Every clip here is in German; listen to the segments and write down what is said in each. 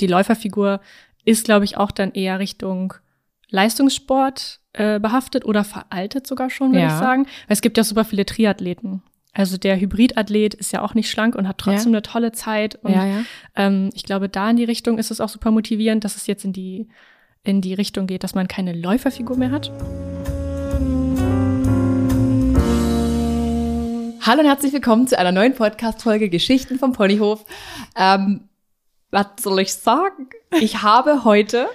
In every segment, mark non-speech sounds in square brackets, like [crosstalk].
die Läuferfigur ist, glaube ich, auch dann eher Richtung Leistungssport äh, behaftet oder veraltet sogar schon, würde Ja. ich sagen. Weil es gibt ja super viele Triathleten. Also der Hybridathlet ist ja auch nicht schlank und hat trotzdem Ja. eine tolle Zeit. Und ja, ja. ähm, ich glaube, da in die Richtung ist es auch super motivierend, dass es jetzt in die, in die Richtung geht, dass man keine Läuferfigur mehr hat. Hallo und herzlich willkommen zu einer neuen Podcast-Folge Geschichten vom Ponyhof. Ähm, was soll ich sagen? Ich habe heute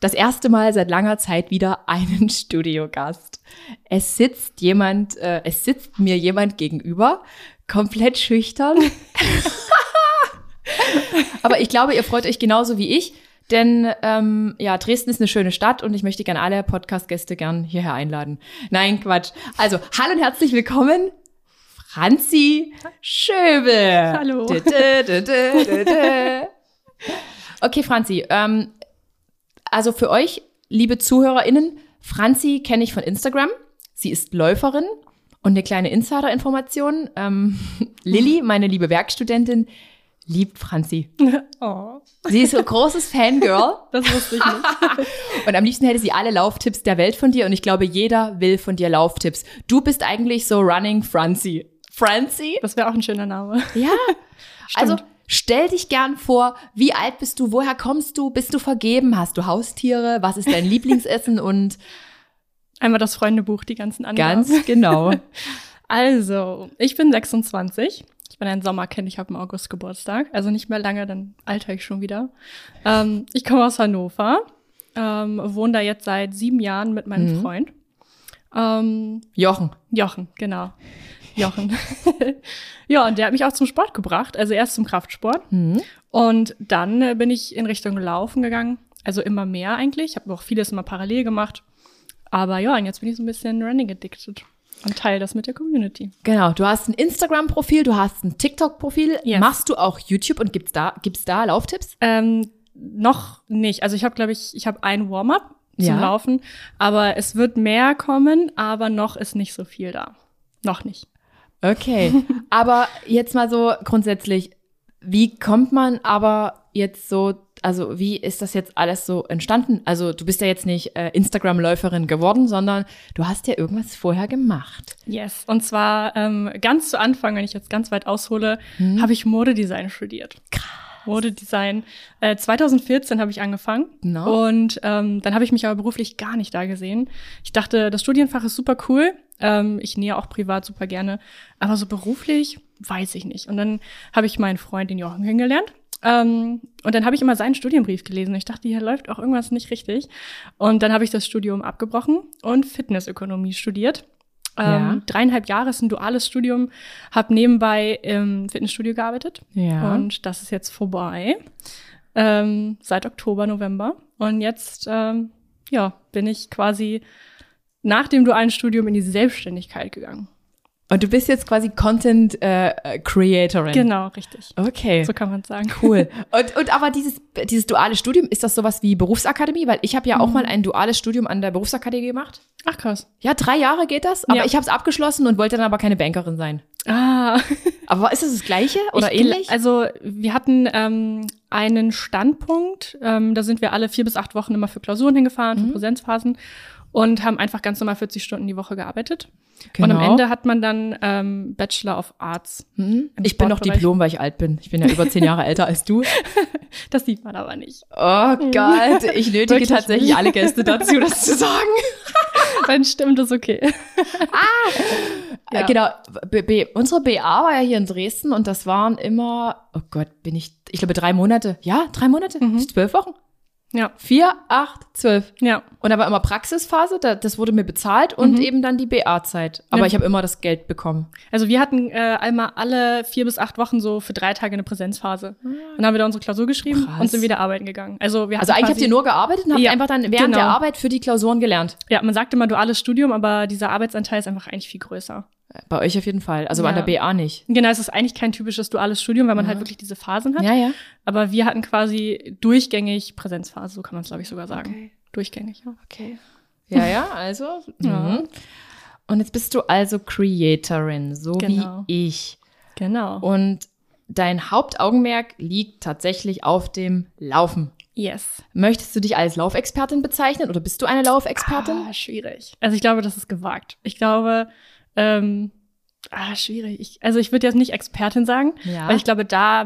das erste Mal seit langer Zeit wieder einen [laughs] Studiogast. Es sitzt jemand, äh, es sitzt mir jemand gegenüber, komplett schüchtern. [laughs] Aber ich glaube, ihr freut euch genauso wie ich, denn ähm, ja, Dresden ist eine schöne Stadt und ich möchte gerne alle Podcast-Gäste gern hierher einladen. Nein, Quatsch. Also, hallo und herzlich willkommen, Franzi Schöbel. Hallo. Dö, dö, dö. Okay, Franzi, ähm, also für euch, liebe ZuhörerInnen, Franzi kenne ich von Instagram. Sie ist Läuferin und eine kleine Insider-Information. Ähm, [laughs] Lilly, meine liebe Werkstudentin, liebt Franzi. [laughs] Oh, Sie ist so ein großes Fangirl [laughs] das wusste ich nicht. und am liebsten hätte sie alle Lauftipps der Welt von dir und ich glaube, jeder will von dir Lauftipps. Du bist eigentlich so Running Franzi. Franzi? Das wäre auch ein schöner Name. Ja. [laughs] Also stell dich gern vor, wie alt bist du, woher kommst du, bist du vergeben, hast du Haustiere, was ist dein [laughs] Lieblingsessen und Einmal das Freundebuch, die ganzen anderen. ganz genau. [laughs] Also, ich bin 26. Ich bin ein Sommerkind, ich habe im August Geburtstag. Also nicht mehr lange, dann alter ich schon wieder. Ähm, ich komme aus Hannover, ähm, wohne da jetzt seit sieben Jahren mit meinem Mhm. Freund. Ähm, Jochen. Jochen, genau. Jochen. [laughs] ja, und der hat mich auch zum Sport gebracht, also erst zum Kraftsport. Mhm. Und dann äh, bin ich in Richtung Laufen gegangen. Also immer mehr eigentlich. Ich habe auch vieles immer parallel gemacht. Aber ja, und jetzt bin ich so ein bisschen running addicted und teile das mit der Community. Genau, du hast ein Instagram-Profil, du hast ein TikTok-Profil. Yes. Machst du auch YouTube und gibt's da, gibt's da Lauftipps? Ähm, noch nicht. Also ich habe, glaube ich, ich habe ein Warm-up zum Ja. Laufen, aber es wird mehr kommen, aber noch ist nicht so viel da. Noch nicht. Okay. aber jetzt mal so grundsätzlich, wie kommt man aber jetzt so, also wie ist das jetzt alles so entstanden? Also du bist ja jetzt nicht äh, Instagram-Läuferin geworden, sondern du hast ja irgendwas vorher gemacht. Yes. Und zwar ähm, ganz zu Anfang, wenn ich jetzt ganz weit aushole, habe ich Modedesign studiert. Krass. Modedesign. Äh, 2014 habe ich angefangen. Genau. Und ähm, dann habe ich mich aber beruflich gar nicht da gesehen. Ich dachte, das Studienfach ist super cool. Ähm, ich nähe auch privat super gerne. Aber so beruflich weiß ich nicht. Und dann habe ich meinen Freund, den Jochen, kennengelernt. Ähm, und dann habe ich immer seinen Studienbrief gelesen. Ich dachte, hier läuft auch irgendwas nicht richtig. Und dann habe ich das Studium abgebrochen und Fitnessökonomie studiert. Ja. Ähm, dreieinhalb Jahre ist ein duales Studium, habe nebenbei im Fitnessstudio gearbeitet Ja. und das ist jetzt vorbei ähm, seit Oktober, November und jetzt ähm, ja bin ich quasi nach dem dualen Studium in die Selbstständigkeit gegangen. Und du bist jetzt quasi Content äh, Creatorin. Genau, richtig. Okay. So kann man sagen. Cool. [laughs] Und, und aber dieses, dieses duale Studium, ist das sowas wie Berufsakademie? Weil ich habe ja auch Mhm. mal ein duales Studium an der Berufsakademie gemacht. Ach krass. Ja, drei Jahre geht das, aber Ja. ich habe es abgeschlossen und wollte dann aber keine Bankerin sein. Ah, [laughs] Aber ist das das Gleiche oder Ich ähnlich? Also wir hatten ähm, einen Standpunkt, ähm, da sind wir alle vier bis acht Wochen immer für Klausuren hingefahren, Mhm. für Präsenzphasen und haben einfach ganz normal 40 Stunden die Woche gearbeitet. Und am Genau. Ende hat man dann ähm, Bachelor of Arts. Hm? Ich bin noch. Diplom, weil ich alt bin. Ich bin ja über zehn Jahre älter als du. [laughs] Das sieht man aber nicht. Oh Gott, ich [laughs] nötige tatsächlich nicht. alle Gäste dazu, das zu sagen. [laughs] Wenn stimmt, ist okay. Ja. Äh, Genau, B B unsere BA war ja hier in Dresden und das waren immer, oh Gott, bin ich, ich glaube drei Monate. Ja, drei Monate? Mhm. Zwölf Wochen? Ja, Vier, acht, zwölf. ja. Und da war immer Praxisphase, da, das wurde mir bezahlt und Mhm. eben dann die BA-Zeit. Aber Ja. ich habe immer das Geld bekommen. Also wir hatten äh, einmal alle vier bis acht Wochen so für drei Tage eine Präsenzphase. Dann haben wir da unsere Klausur geschrieben Krass. und sind wieder arbeiten gegangen. Also wir Also eigentlich habt ihr nur gearbeitet und habt Ja, einfach dann während genau. der Arbeit für die Klausuren gelernt. Ja, man sagt immer duales Studium, aber dieser Arbeitsanteil ist einfach eigentlich viel größer. Bei euch auf jeden Fall. Also Ja. an der BA nicht. Genau, es ist eigentlich kein typisches duales Studium, weil man halt wirklich diese Phasen hat. Ja, ja. Aber wir hatten quasi durchgängig Präsenzphase, so kann man es, glaube ich, sogar sagen. Okay. Durchgängig, ja. Okay. Ja, ja, also. [laughs] Ja. mhm. Und jetzt bist du also Creatorin, so Genau. wie ich. Genau. Und dein Hauptaugenmerk liegt tatsächlich auf dem Laufen. Yes. Möchtest du dich als Laufexpertin bezeichnen oder bist du eine Laufexpertin? Ah, schwierig. Also ich glaube, das ist gewagt. Ich glaube, ähm, ah, schwierig. Ich, also ich würde jetzt nicht Expertin sagen, Ja. weil ich glaube, da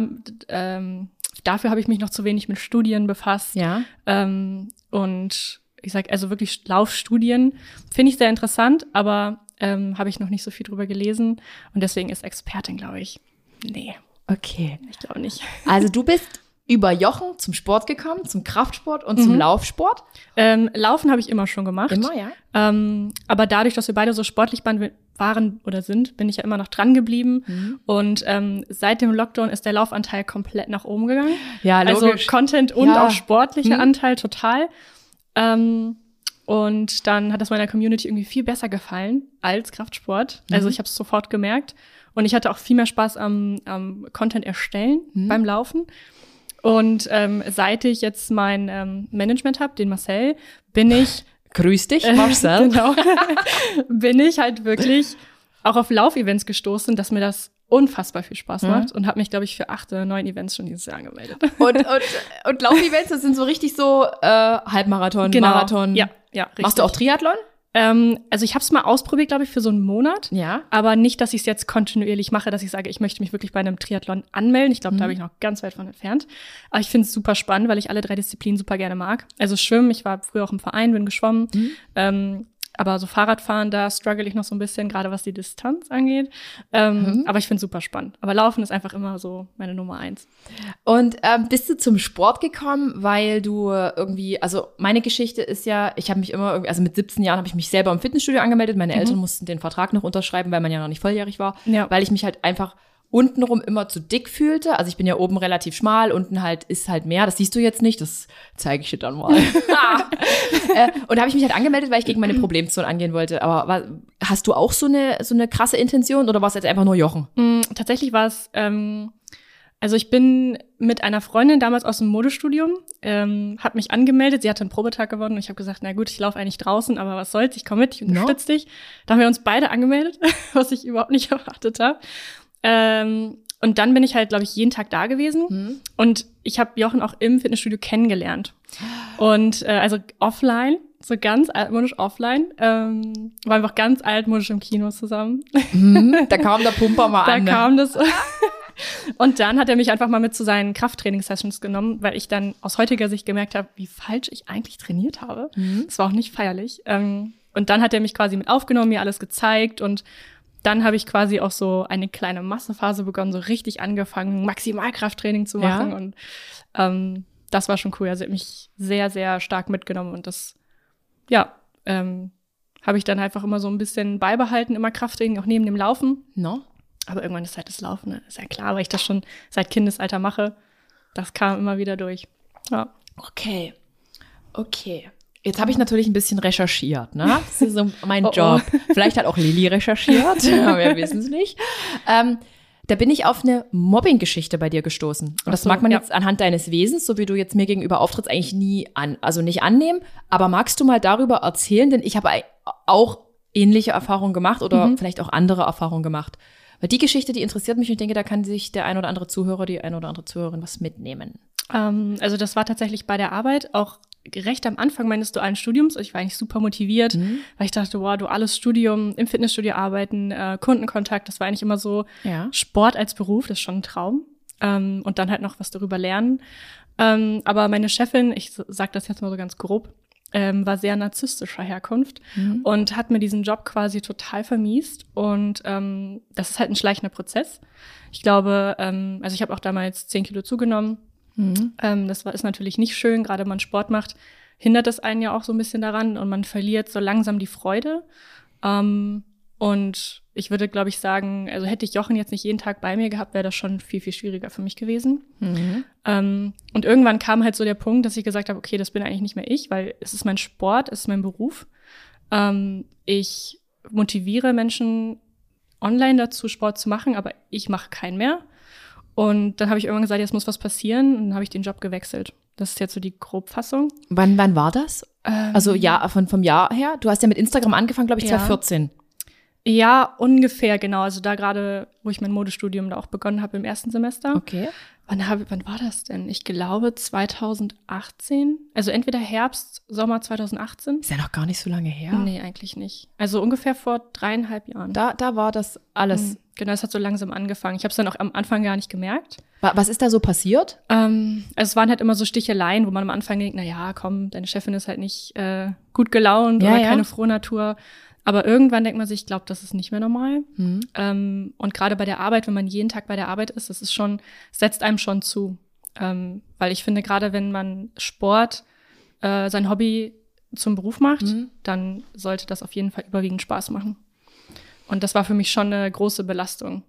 ähm, dafür habe ich mich noch zu wenig mit Studien befasst. Ja. Ähm, und ich sag also wirklich Laufstudien finde ich sehr interessant, aber ähm, habe ich noch nicht so viel drüber gelesen und deswegen ist Expertin, glaube ich. Nee, Okay. ich glaube nicht. [laughs] Also du bist über Jochen zum Sport gekommen, zum Kraftsport und zum Mhm. Laufsport. Ähm, Laufen habe ich immer schon gemacht. ja. Ähm, aber dadurch, dass wir beide so sportlich waren, waren oder sind, bin ich ja immer noch dran geblieben. Mhm. Und ähm, seit dem Lockdown ist der Laufanteil komplett nach oben gegangen. Ja, Also Content und Ja. auch sportlicher Mhm. Anteil total. Ähm, und dann hat das meiner Community irgendwie viel besser gefallen als Kraftsport. Also Mhm. ich habe es sofort gemerkt. Und ich hatte auch viel mehr Spaß am, am Content erstellen Mhm. beim Laufen. Und ähm, seit ich jetzt mein ähm, Management habe, den Marcel, bin ich Grüß dich, Marcel. [laughs] genau, [laughs] bin ich halt wirklich auch auf Laufevents gestoßen, dass mir das unfassbar viel Spaß Mhm. macht und habe mich, glaube ich, für acht oder neun Events schon dieses Jahr angemeldet. Und, und, und Laufevents, das sind so richtig so äh, Halbmarathon, Marathon. Genau. Ja, ja, richtig. Machst du auch Triathlon? Ähm, also ich habe es mal ausprobiert, glaube ich, für so einen Monat. Ja. Aber nicht, dass ich es jetzt kontinuierlich mache, dass ich sage, ich möchte mich wirklich bei einem Triathlon anmelden. Ich glaube, Mhm. da bin ich noch ganz weit von entfernt. Aber ich finde es super spannend, weil ich alle drei Disziplinen super gerne mag. Also Schwimmen, ich war früher auch im Verein, bin geschwommen. Mhm. Ähm, aber so Fahrradfahren, da struggle ich noch so ein bisschen, gerade was die Distanz angeht. Ähm, Mhm. Aber ich finde es super spannend. Aber Laufen ist einfach immer so meine Nummer eins. Und ähm, bist du zum Sport gekommen, weil du irgendwie, also meine Geschichte ist ja, ich habe mich immer irgendwie, also mit 17 Jahren habe ich mich selber im Fitnessstudio angemeldet. Meine Eltern mussten den Vertrag noch unterschreiben, weil man ja noch nicht volljährig war, Ja. weil ich mich halt einfach untenrum immer zu dick fühlte. Also ich bin ja oben relativ schmal, unten halt ist halt mehr. Das siehst du jetzt nicht, das zeige ich dir dann mal. [laughs] [laughs] äh, und da habe ich mich halt angemeldet, weil ich gegen meine [clears throat] Problemzone angehen wollte. Aber war, hast du auch so eine so eine krasse Intention oder war es jetzt einfach nur Jochen? Mm, Tatsächlich war es, ähm, also ich bin mit einer Freundin damals aus dem Modestudium, ähm, habe mich angemeldet, sie hatte einen Probetag gewonnen und ich habe gesagt, na gut, ich laufe eigentlich draußen, aber was soll's, ich komme mit, ich unterstütze dich. Da haben wir uns beide angemeldet, [laughs] was ich überhaupt nicht erwartet habe. Ähm, und dann bin ich halt, glaube ich, jeden Tag da gewesen. Und ich habe Jochen auch im Fitnessstudio kennengelernt. Und äh, also offline, so ganz altmodisch offline, ähm, waren wir auch ganz altmodisch im Kino zusammen. Mhm, [laughs] da kam der Pumper mal Da an. ne? kam das. [laughs] Und dann hat er mich einfach mal mit zu seinen Krafttraining-Sessions genommen, weil ich dann aus heutiger Sicht gemerkt habe, wie falsch ich eigentlich trainiert habe. Das war auch nicht feierlich. Ähm, Und dann hat er mich quasi mit aufgenommen, mir alles gezeigt und dann habe ich quasi auch so eine kleine Massephase begonnen, so richtig angefangen, Maximalkrafttraining zu machen. Ja. Und ähm, das war schon cool. Also hat mich sehr, sehr stark mitgenommen und das, ja, ähm, habe ich dann einfach immer so ein bisschen beibehalten, immer Krafttraining, auch neben dem Laufen. No? Aber irgendwann ist halt das Laufen, ne? ist ja klar, weil ich das schon seit Kindesalter mache. Das kam immer wieder durch. Ja. Okay. Okay. Jetzt habe ich natürlich ein bisschen recherchiert, ne? [laughs] Das ist so mein Oh, oh. Job. Vielleicht hat auch Lilly recherchiert, [laughs] aber wir wissen es nicht. Ähm, da bin ich auf eine Mobbing-Geschichte bei dir gestoßen. Und das so, mag man ja. jetzt anhand deines Wesens, so wie du jetzt mir gegenüber auftrittst, eigentlich nie an, also nicht annehmen. Aber magst du mal darüber erzählen? Denn ich habe auch ähnliche Erfahrungen gemacht oder Mhm. vielleicht auch andere Erfahrungen gemacht. Weil die Geschichte, die interessiert mich und ich denke, da kann sich der ein oder andere Zuhörer, die ein oder andere Zuhörerin was mitnehmen. Ähm, also das war tatsächlich bei der Arbeit auch recht am Anfang meines dualen Studiums. Ich war eigentlich super motiviert, Mhm. weil ich dachte, wow, duales Studium, im Fitnessstudio arbeiten, äh, Kundenkontakt, das war eigentlich immer so Ja. Sport als Beruf, das ist schon ein Traum. Ähm, und dann halt noch was darüber lernen. Ähm, aber meine Chefin, ich sag das jetzt mal so ganz grob, ähm, war sehr narzisstischer Herkunft und hat mir diesen Job quasi total vermiest. Und ähm, das ist halt ein schleichender Prozess. Ich glaube, ähm, also ich habe auch damals zehn Kilo zugenommen. Ähm, das war, ist natürlich nicht schön, gerade wenn man Sport macht, hindert es einen ja auch so ein bisschen daran und man verliert so langsam die Freude. Ähm, und ich würde, glaube ich, sagen, also hätte ich Jochen jetzt nicht jeden Tag bei mir gehabt, wäre das schon viel, viel schwieriger für mich gewesen. Ähm, und irgendwann kam halt so der Punkt, dass ich gesagt habe, okay, das bin eigentlich nicht mehr ich, weil es ist mein Sport, es ist mein Beruf. Ähm, ich motiviere Menschen online dazu, Sport zu machen, aber ich mache keinen mehr. Und dann habe ich irgendwann gesagt, jetzt muss was passieren. Und dann habe ich den Job gewechselt. Das ist jetzt so die Grobfassung. Wann, wann war das? Ähm, Also ja, von, vom Jahr her. Du hast ja mit Instagram angefangen, glaube ich, Ja. 2014. Ja, ungefähr, genau. Also da gerade, wo ich mein Modestudium da auch begonnen habe im ersten Semester. Okay. Wann, hab, wann war das denn? Ich glaube 2018. Also entweder Herbst, Sommer 2018. Ist ja noch gar nicht so lange her. Nee, eigentlich nicht. Also ungefähr vor dreieinhalb Jahren. Da, da war das alles. Mhm. Genau, es hat so langsam angefangen. Ich habe es dann auch am Anfang gar nicht gemerkt. Wa- Was ist da so passiert? Ähm, also es waren halt immer so Sticheleien, wo man am Anfang denkt, na ja, komm, deine Chefin ist halt nicht äh, gut gelaunt Ja, oder ja. keine frohe Natur. Aber irgendwann denkt man sich, ich glaube, das ist nicht mehr normal. Hm. Ähm, und gerade bei der Arbeit, wenn man jeden Tag bei der Arbeit ist, das ist schon, setzt einem schon zu. Ähm, weil ich finde, gerade wenn man Sport, äh, sein Hobby zum Beruf macht, Mhm. dann sollte das auf jeden Fall überwiegend Spaß machen. Und das war für mich schon eine große Belastung,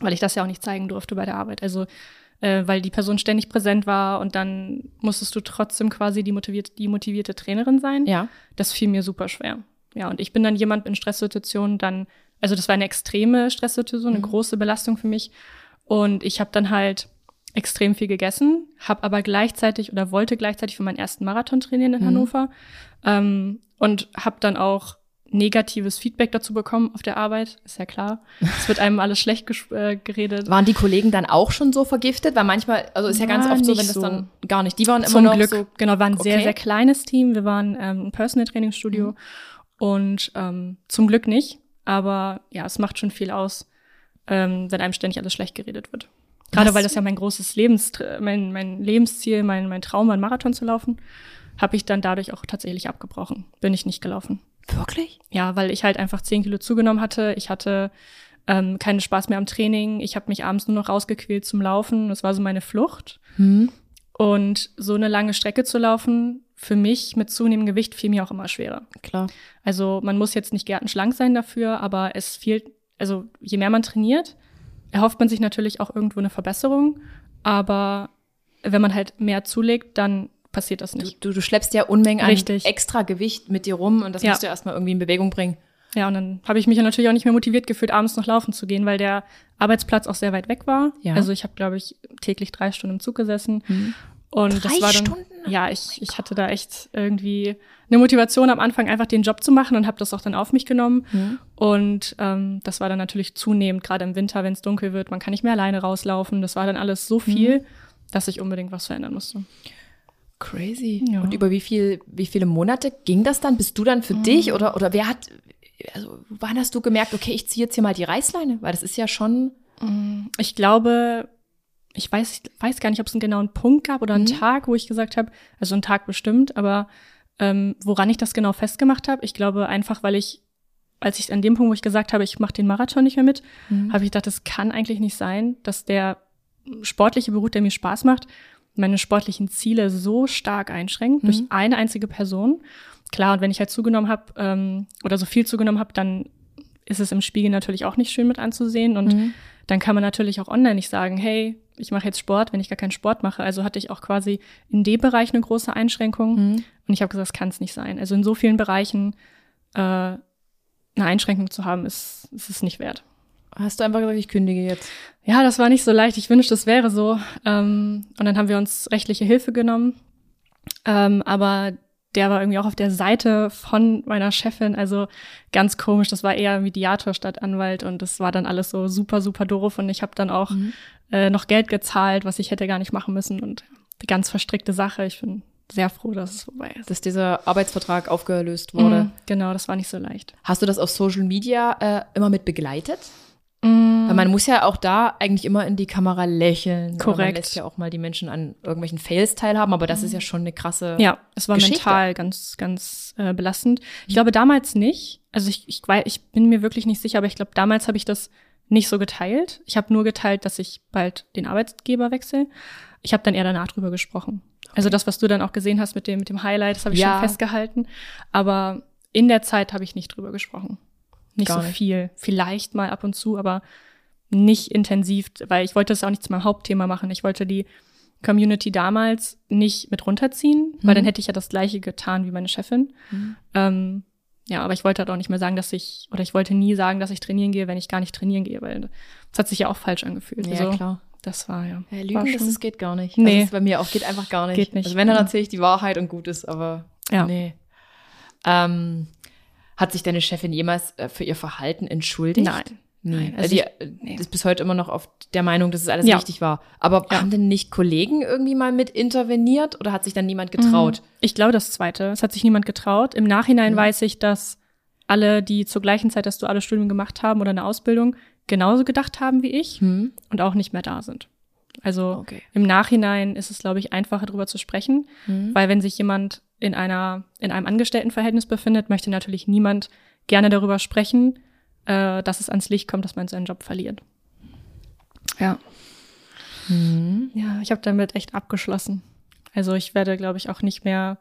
weil ich das ja auch nicht zeigen durfte bei der Arbeit. Also äh, weil die Person ständig präsent war und dann musstest du trotzdem quasi die motivierte, die motivierte Trainerin sein. Ja. Das fiel mir super schwer. Ja, und ich bin dann jemand in Stresssituationen dann, also das war eine extreme Stresssituation, eine große Belastung für mich. Und ich habe dann halt extrem viel gegessen, habe aber gleichzeitig oder wollte gleichzeitig für meinen ersten Marathon trainieren in Mhm. Hannover ähm, und habe dann auch negatives Feedback dazu bekommen auf der Arbeit, ist ja klar. Es wird einem alles schlecht äh, geredet. Waren die Kollegen dann auch schon so vergiftet? Weil manchmal, also ist ja ganz War oft so, wenn das so. dann gar nicht. Die waren immer Zum noch Glück, so. genau, war ein sehr, Okay. sehr kleines Team. Wir waren ähm, ein Personal Trainingsstudio Mhm. und ähm, zum Glück nicht. Aber ja, es macht schon viel aus, ähm, wenn einem ständig alles schlecht geredet wird. Gerade Was? weil das ja mein großes Lebens, mein, mein Lebensziel, mein, mein Traum war, einen Marathon zu laufen, habe ich dann dadurch auch tatsächlich abgebrochen. Bin ich nicht gelaufen. Wirklich? Ja, weil ich halt einfach zehn Kilo zugenommen hatte. Ich hatte ähm, keinen Spaß mehr am Training. Ich habe mich abends nur noch rausgequält zum Laufen. Das war so meine Flucht. Hm. Und so eine lange Strecke zu laufen, für mich mit zunehmendem Gewicht fiel mir auch immer schwerer. Klar. Also man muss jetzt nicht gärtenschlank sein dafür, aber es fehlt, also je mehr man trainiert, erhofft man sich natürlich auch irgendwo eine Verbesserung. Aber wenn man halt mehr zulegt, dann passiert das Du, nicht. du, du schleppst ja Unmengen an Richtig. extra Gewicht mit dir rum und das Ja. musst du erstmal irgendwie in Bewegung bringen. Ja, und dann habe ich mich ja natürlich auch nicht mehr motiviert gefühlt, abends noch laufen zu gehen, weil der Arbeitsplatz auch sehr weit weg war. Ja. Also ich habe, glaube ich, täglich drei Stunden im Zug gesessen. Mhm. Und Drei das war dann, Stunden? Ja, ich, ich hatte da echt irgendwie eine Motivation am Anfang, einfach den Job zu machen und habe das auch dann auf mich genommen. Mhm. Und ähm, das war dann natürlich zunehmend, gerade im Winter, wenn es dunkel wird, man kann nicht mehr alleine rauslaufen. Das war dann alles so viel, dass ich unbedingt was verändern musste. Crazy. Ja. Und über wie viel, wie viele Monate ging das dann? Bist du dann für dich oder, oder wer hat, also wann hast du gemerkt, okay, ich ziehe jetzt hier mal die Reißleine? Weil das ist ja schon, Ich glaube, ich weiß, ich weiß gar nicht, ob es einen genauen Punkt gab oder einen Mhm. Tag, wo ich gesagt habe, also einen Tag bestimmt, aber ähm, woran ich das genau festgemacht habe, ich glaube einfach, weil ich, als ich an dem Punkt, wo ich gesagt habe, ich mache den Marathon nicht mehr mit, Mhm. habe ich gedacht, das kann eigentlich nicht sein, dass der sportliche Beruf, der mir Spaß macht, meine sportlichen Ziele so stark einschränkt durch Mhm. eine einzige Person. Klar, und wenn ich halt zugenommen habe ähm, oder so viel zugenommen habe, dann ist es im Spiegel natürlich auch nicht schön mit anzusehen und Mhm. dann kann man natürlich auch online nicht sagen, hey, ich mache jetzt Sport, wenn ich gar keinen Sport mache. Also hatte ich auch quasi in dem Bereich eine große Einschränkung. Mhm. Und ich habe gesagt, das kann es nicht sein. Also in so vielen Bereichen äh, eine Einschränkung zu haben, ist, ist es nicht wert. hast du einfach gesagt, ich kündige jetzt. Ja, das war nicht so leicht. Ich wünschte, es wäre so. Ähm, und dann haben wir uns rechtliche Hilfe genommen. Ähm, aber der war irgendwie auch auf der Seite von meiner Chefin. Also ganz komisch. Das war eher Mediator statt Anwalt. Und das war dann alles so super, super doof. Und ich habe dann auch Mhm. äh, noch Geld gezahlt, was ich hätte gar nicht machen müssen. Und eine ganz verstrickte Sache. Ich bin sehr froh, dass es vorbei ist. Dass dieser Arbeitsvertrag aufgelöst wurde. Mhm, genau, das war nicht so leicht. Hast du das auf Social Media äh, immer mit begleitet? Mhm. Weil man muss ja auch da eigentlich immer in die Kamera lächeln. Oder Man Korrekt. lässt ja auch mal die Menschen an irgendwelchen Fails teilhaben, aber das ist ja schon eine krasse. Ja, es war Geschichte. mental ganz, ganz äh, belastend. Ich glaube damals nicht. Also ich, ich, ich bin mir wirklich nicht sicher, aber ich glaube, damals habe ich das nicht so geteilt. Ich habe nur geteilt, dass ich bald den Arbeitgeber wechsle. Ich habe dann eher danach drüber gesprochen. Also das, was du dann auch gesehen hast mit dem, mit dem Highlight, das habe ich Ja. schon festgehalten. Aber in der Zeit habe ich nicht drüber gesprochen. Nicht Gar so nicht. viel. Vielleicht mal ab und zu, aber nicht intensiv, weil ich wollte das auch nicht zu meinem Hauptthema machen. Ich wollte die Community damals nicht mit runterziehen, weil Mhm. dann hätte ich ja das gleiche getan wie meine Chefin. Mhm. Ähm, ja, aber ich wollte halt auch nicht mehr sagen, dass ich, oder ich wollte nie sagen, dass ich trainieren gehe, wenn ich gar nicht trainieren gehe, weil das hat sich ja auch falsch angefühlt. Ja, also, klar. Das war ja. Ja, war Lügen, das schon- ist, geht gar nicht. Nee. Das ist bei mir auch, geht einfach gar nicht. Geht nicht. Also wenn, dann Ja. erzähle ich die Wahrheit und gut ist, aber Ja. nee. Ähm, Hat sich deine Chefin jemals äh, für ihr Verhalten entschuldigt? Nein. Nee. Nein, Also also die äh, ist bis heute immer noch auf der Meinung, dass es alles Ja. richtig war. Aber Ja. haben denn nicht Kollegen irgendwie mal mit interveniert oder hat sich dann niemand getraut? Ich glaube das Zweite. Es hat sich niemand getraut. Im Nachhinein Mhm. weiß ich, dass alle, die zur gleichen Zeit das duale Studium gemacht haben oder eine Ausbildung, genauso gedacht haben wie ich Hm? und auch nicht mehr da sind. Also Okay. im Nachhinein ist es, glaube ich, einfacher darüber zu sprechen, Mhm. weil wenn sich jemand in einer in einem Angestelltenverhältnis befindet, möchte natürlich niemand gerne darüber sprechen, äh, dass es ans Licht kommt, dass man seinen Job verliert. Ja. Mhm. Ja, ich habe damit echt abgeschlossen. Also ich werde, glaube ich, auch nicht mehr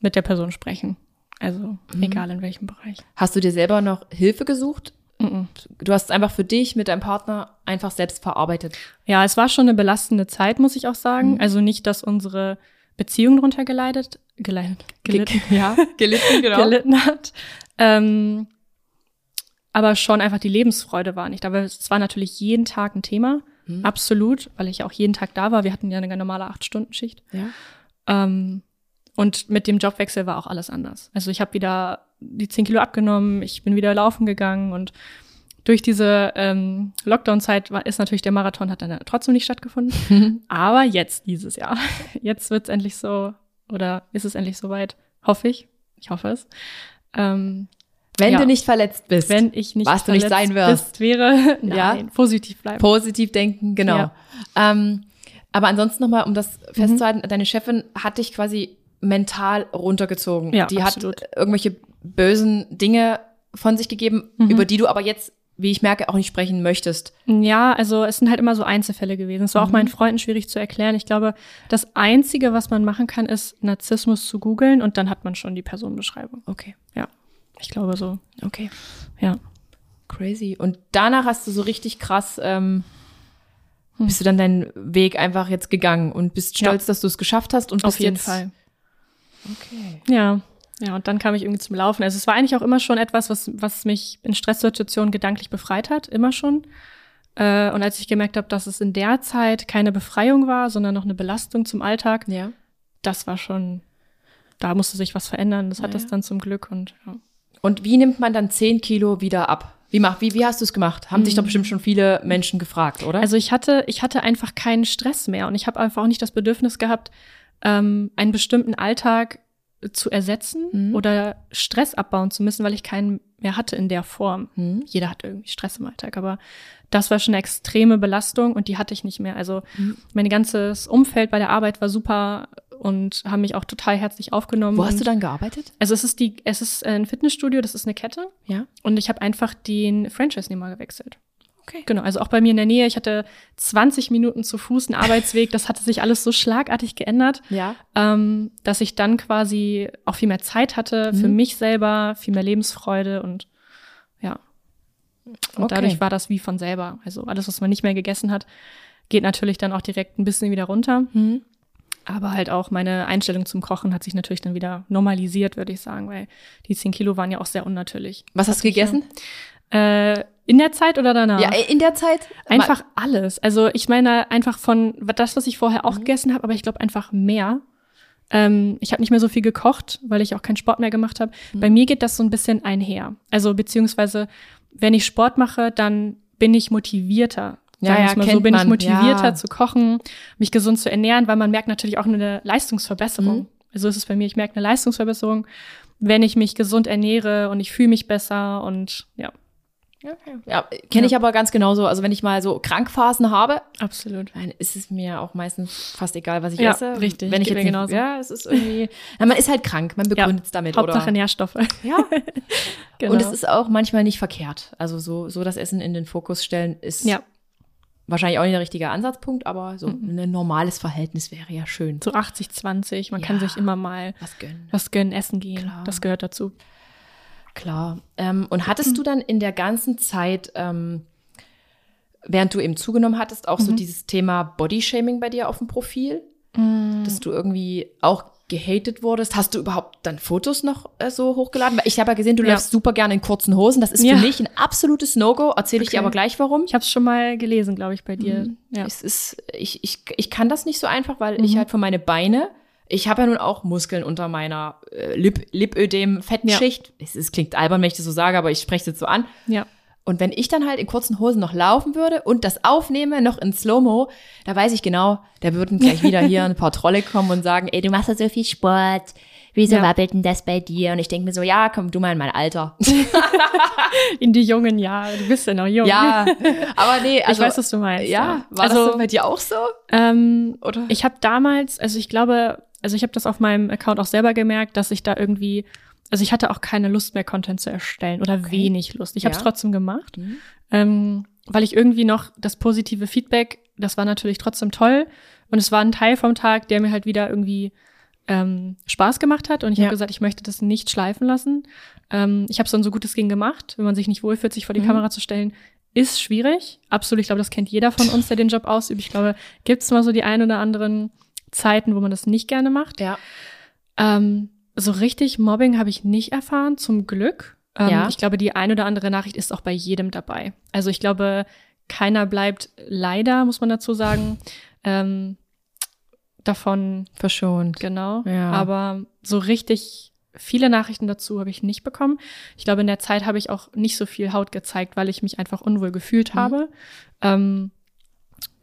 mit der Person sprechen. Also egal in welchem Bereich. Hast du dir selber noch Hilfe gesucht? Mhm. Du hast es einfach für dich mit deinem Partner einfach selbst verarbeitet. Ja, es war schon eine belastende Zeit, muss ich auch sagen. Also nicht, dass unsere Beziehung darunter geleitet, geleitet, gelitten, [laughs] Ja, gelitten, genau. gelitten hat. Ähm, aber schon einfach die Lebensfreude war nicht. Aber es war natürlich jeden Tag ein Thema. Mhm. Absolut, weil ich auch jeden Tag da war. Wir hatten ja eine normale Acht-Stunden-Schicht. Ja. Ähm, und mit dem Jobwechsel war auch alles anders. Also ich habe wieder die 10 Kilo abgenommen, ich bin wieder laufen gegangen und durch diese ähm, Lockdown-Zeit ist natürlich der Marathon hat dann trotzdem nicht stattgefunden. [laughs] Aber jetzt dieses Jahr, jetzt wird es endlich so oder ist es endlich soweit, hoffe ich. Ich hoffe es. Ähm, Wenn Ja. du nicht verletzt bist. wenn ich nicht Was du nicht verletzt sein wirst. bist, wäre [laughs] Ja. nein, positiv bleiben. Positiv denken, genau. Ja. Ähm, aber ansonsten nochmal, um das festzuhalten, deine Chefin hat dich quasi mental runtergezogen. Ja, die absolut. hat irgendwelche bösen Dinge von sich gegeben, Mhm. über die du aber jetzt, wie ich merke, auch nicht sprechen möchtest. Ja, also es sind halt immer so Einzelfälle gewesen. Es war Mhm. auch meinen Freunden schwierig zu erklären. Ich glaube, das Einzige, was man machen kann, ist Narzissmus zu googeln und dann hat man schon die Personenbeschreibung. Okay, Ja, ich glaube so. okay. Ja. Crazy. Und danach hast du so richtig krass, ähm, Hm. bist du dann deinen Weg einfach jetzt gegangen und bist Ja. stolz, dass du es geschafft hast und bist Auf jeden jetzt, Fall. Okay. Ja. Ja, und dann kam ich irgendwie zum Laufen. Also es war eigentlich auch immer schon etwas, was, was mich in Stresssituationen gedanklich befreit hat, immer schon. Äh, und als ich gemerkt habe, dass es in der Zeit keine Befreiung war, sondern noch eine Belastung zum Alltag, Ja. das war schon, da musste sich was verändern. Das hat Ja, das dann zum Glück und ja. Und wie nimmt man dann 10 Kilo wieder ab? Wie, mach, wie, wie hast du es gemacht? Haben dich doch bestimmt schon viele Menschen gefragt, oder? Mhm. Also ich hatte, ich hatte einfach keinen Stress mehr und ich habe einfach auch nicht das Bedürfnis gehabt, ähm, einen bestimmten Alltag zu ersetzen Mhm. oder Stress abbauen zu müssen, weil ich keinen mehr hatte in der Form. Mhm. Jeder hat irgendwie Stress im Alltag, aber das war schon eine extreme Belastung und die hatte ich nicht mehr. Also Mhm. mein ganzes Umfeld bei der Arbeit war super und haben mich auch total herzlich aufgenommen. Wo hast du dann gearbeitet? Also es ist die, es ist ein Fitnessstudio, das ist eine Kette Ja. und ich habe einfach den Franchise-Nehmer gewechselt. Okay. Genau, also auch bei mir in der Nähe. Ich hatte 20 Minuten zu Fuß einen Arbeitsweg. Das hatte sich alles so schlagartig geändert, Ja. ähm, dass ich dann quasi auch viel mehr Zeit hatte für Mhm. mich selber, viel mehr Lebensfreude und ja. Und Okay. dadurch war das wie von selber. Also alles, was man nicht mehr gegessen hat, geht natürlich dann auch direkt ein bisschen wieder runter. Mhm. Aber halt auch meine Einstellung zum Kochen hat sich natürlich dann wieder normalisiert, würde ich sagen, weil die 10 Kilo waren ja auch sehr unnatürlich. Was hast du gegessen? Äh, in der Zeit oder danach? Ja, in der Zeit? Einfach alles. Also ich meine einfach von das, was ich vorher Mhm. auch gegessen habe, aber ich glaube einfach mehr. Ähm, ich habe nicht mehr so viel gekocht, weil ich auch keinen Sport mehr gemacht habe. Mhm. Bei mir geht das so ein bisschen einher. Also beziehungsweise, wenn ich Sport mache, dann bin ich motivierter. Ja, ja, mal so bin ich man. motivierter Ja. zu kochen, mich gesund zu ernähren, weil man merkt natürlich auch eine Leistungsverbesserung. Mhm. Also ist es bei mir, ich merke eine Leistungsverbesserung, wenn ich mich gesund ernähre und ich fühle mich besser und ja, Ja, kenne Ja. ich aber ganz genauso. Also wenn ich mal so Krankphasen habe, absolut. dann ist es mir auch meistens fast egal, was ich Ja, esse. richtig. Wenn ich jetzt nicht, genauso. ja, es ist irgendwie, na, man ist halt krank, man begründet es damit Hauptsache oder. Nährstoffe. Ja. genau. [laughs] Und es ist auch manchmal nicht verkehrt. Also so, so das Essen in den Fokus stellen ist ja, wahrscheinlich auch nicht der richtige Ansatzpunkt, aber so ein normales Verhältnis wäre ja schön. so 80, 20. Man kann Ja. sich immer mal Was gönnen. was gönnen, essen gehen. Klar. Das gehört dazu. Klar. Ähm, und hattest du dann in der ganzen Zeit, ähm, während du eben zugenommen hattest, auch so dieses Thema Bodyshaming bei dir auf dem Profil? Dass du irgendwie auch gehatet wurdest? Hast du überhaupt dann Fotos noch äh, so hochgeladen? Weil ich habe ja gesehen, du Ja. läufst super gerne in kurzen Hosen. Das ist Ja. für mich ein absolutes No-Go. Erzähle ich dir aber gleich warum. Ich habe es schon mal gelesen, glaube ich, bei dir. Ja. Es ist, ich, ich, ich kann das nicht so einfach, weil ich halt für meine Beine ich habe ja nun auch Muskeln unter meiner äh, Lip Lipödem-Fettschicht. Es, es klingt albern, wenn ich das so sage, aber ich spreche es jetzt so an. Ja. Und wenn ich dann halt in kurzen Hosen noch laufen würde und das aufnehme, noch in Slow-Mo, da weiß ich genau, da würden gleich wieder hier ein paar Trolle kommen und sagen, ey, du machst ja so viel Sport. Wieso Ja. wabbelt denn das bei dir? Und ich denke mir so, ja, komm du mal in mein Alter. [laughs] In die jungen Jahre. Du bist ja noch jung. ja, aber nee, also. ich weiß, was du meinst. ja, war also, das bei dir auch so? ähm, Oder? Ich habe damals, also ich glaube, also ich habe das auf meinem Account auch selber gemerkt, dass ich da irgendwie, also ich hatte auch keine Lust mehr, Content zu erstellen oder Okay. wenig Lust. Ich habe es Ja. trotzdem gemacht, Mhm. ähm, weil ich irgendwie noch das positive Feedback, das war natürlich trotzdem toll und es war ein Teil vom Tag, der mir halt wieder irgendwie ähm, Spaß gemacht hat und ich Ja. habe gesagt, ich möchte das nicht schleifen lassen. Ähm, ich habe so ein so gutes Ding gemacht, wenn man sich nicht wohlfühlt, sich vor die Mhm. Kamera zu stellen, ist schwierig. Absolut, ich glaube, das kennt jeder von uns, der den Job ausübt. Ich glaube, gibt es mal so die ein oder anderen Zeiten, wo man das nicht gerne macht. Ja. Ähm, so richtig Mobbing habe ich nicht erfahren, zum Glück. Ähm, Ja. Ich glaube, die ein oder andere Nachricht ist auch bei jedem dabei. Also ich glaube, keiner bleibt leider, muss man dazu sagen, [laughs] ähm, davon Verschont. genau. Ja. Aber so richtig viele Nachrichten dazu habe ich nicht bekommen. Ich glaube, in der Zeit habe ich auch nicht so viel Haut gezeigt, weil ich mich einfach unwohl gefühlt Mhm. habe. Ähm,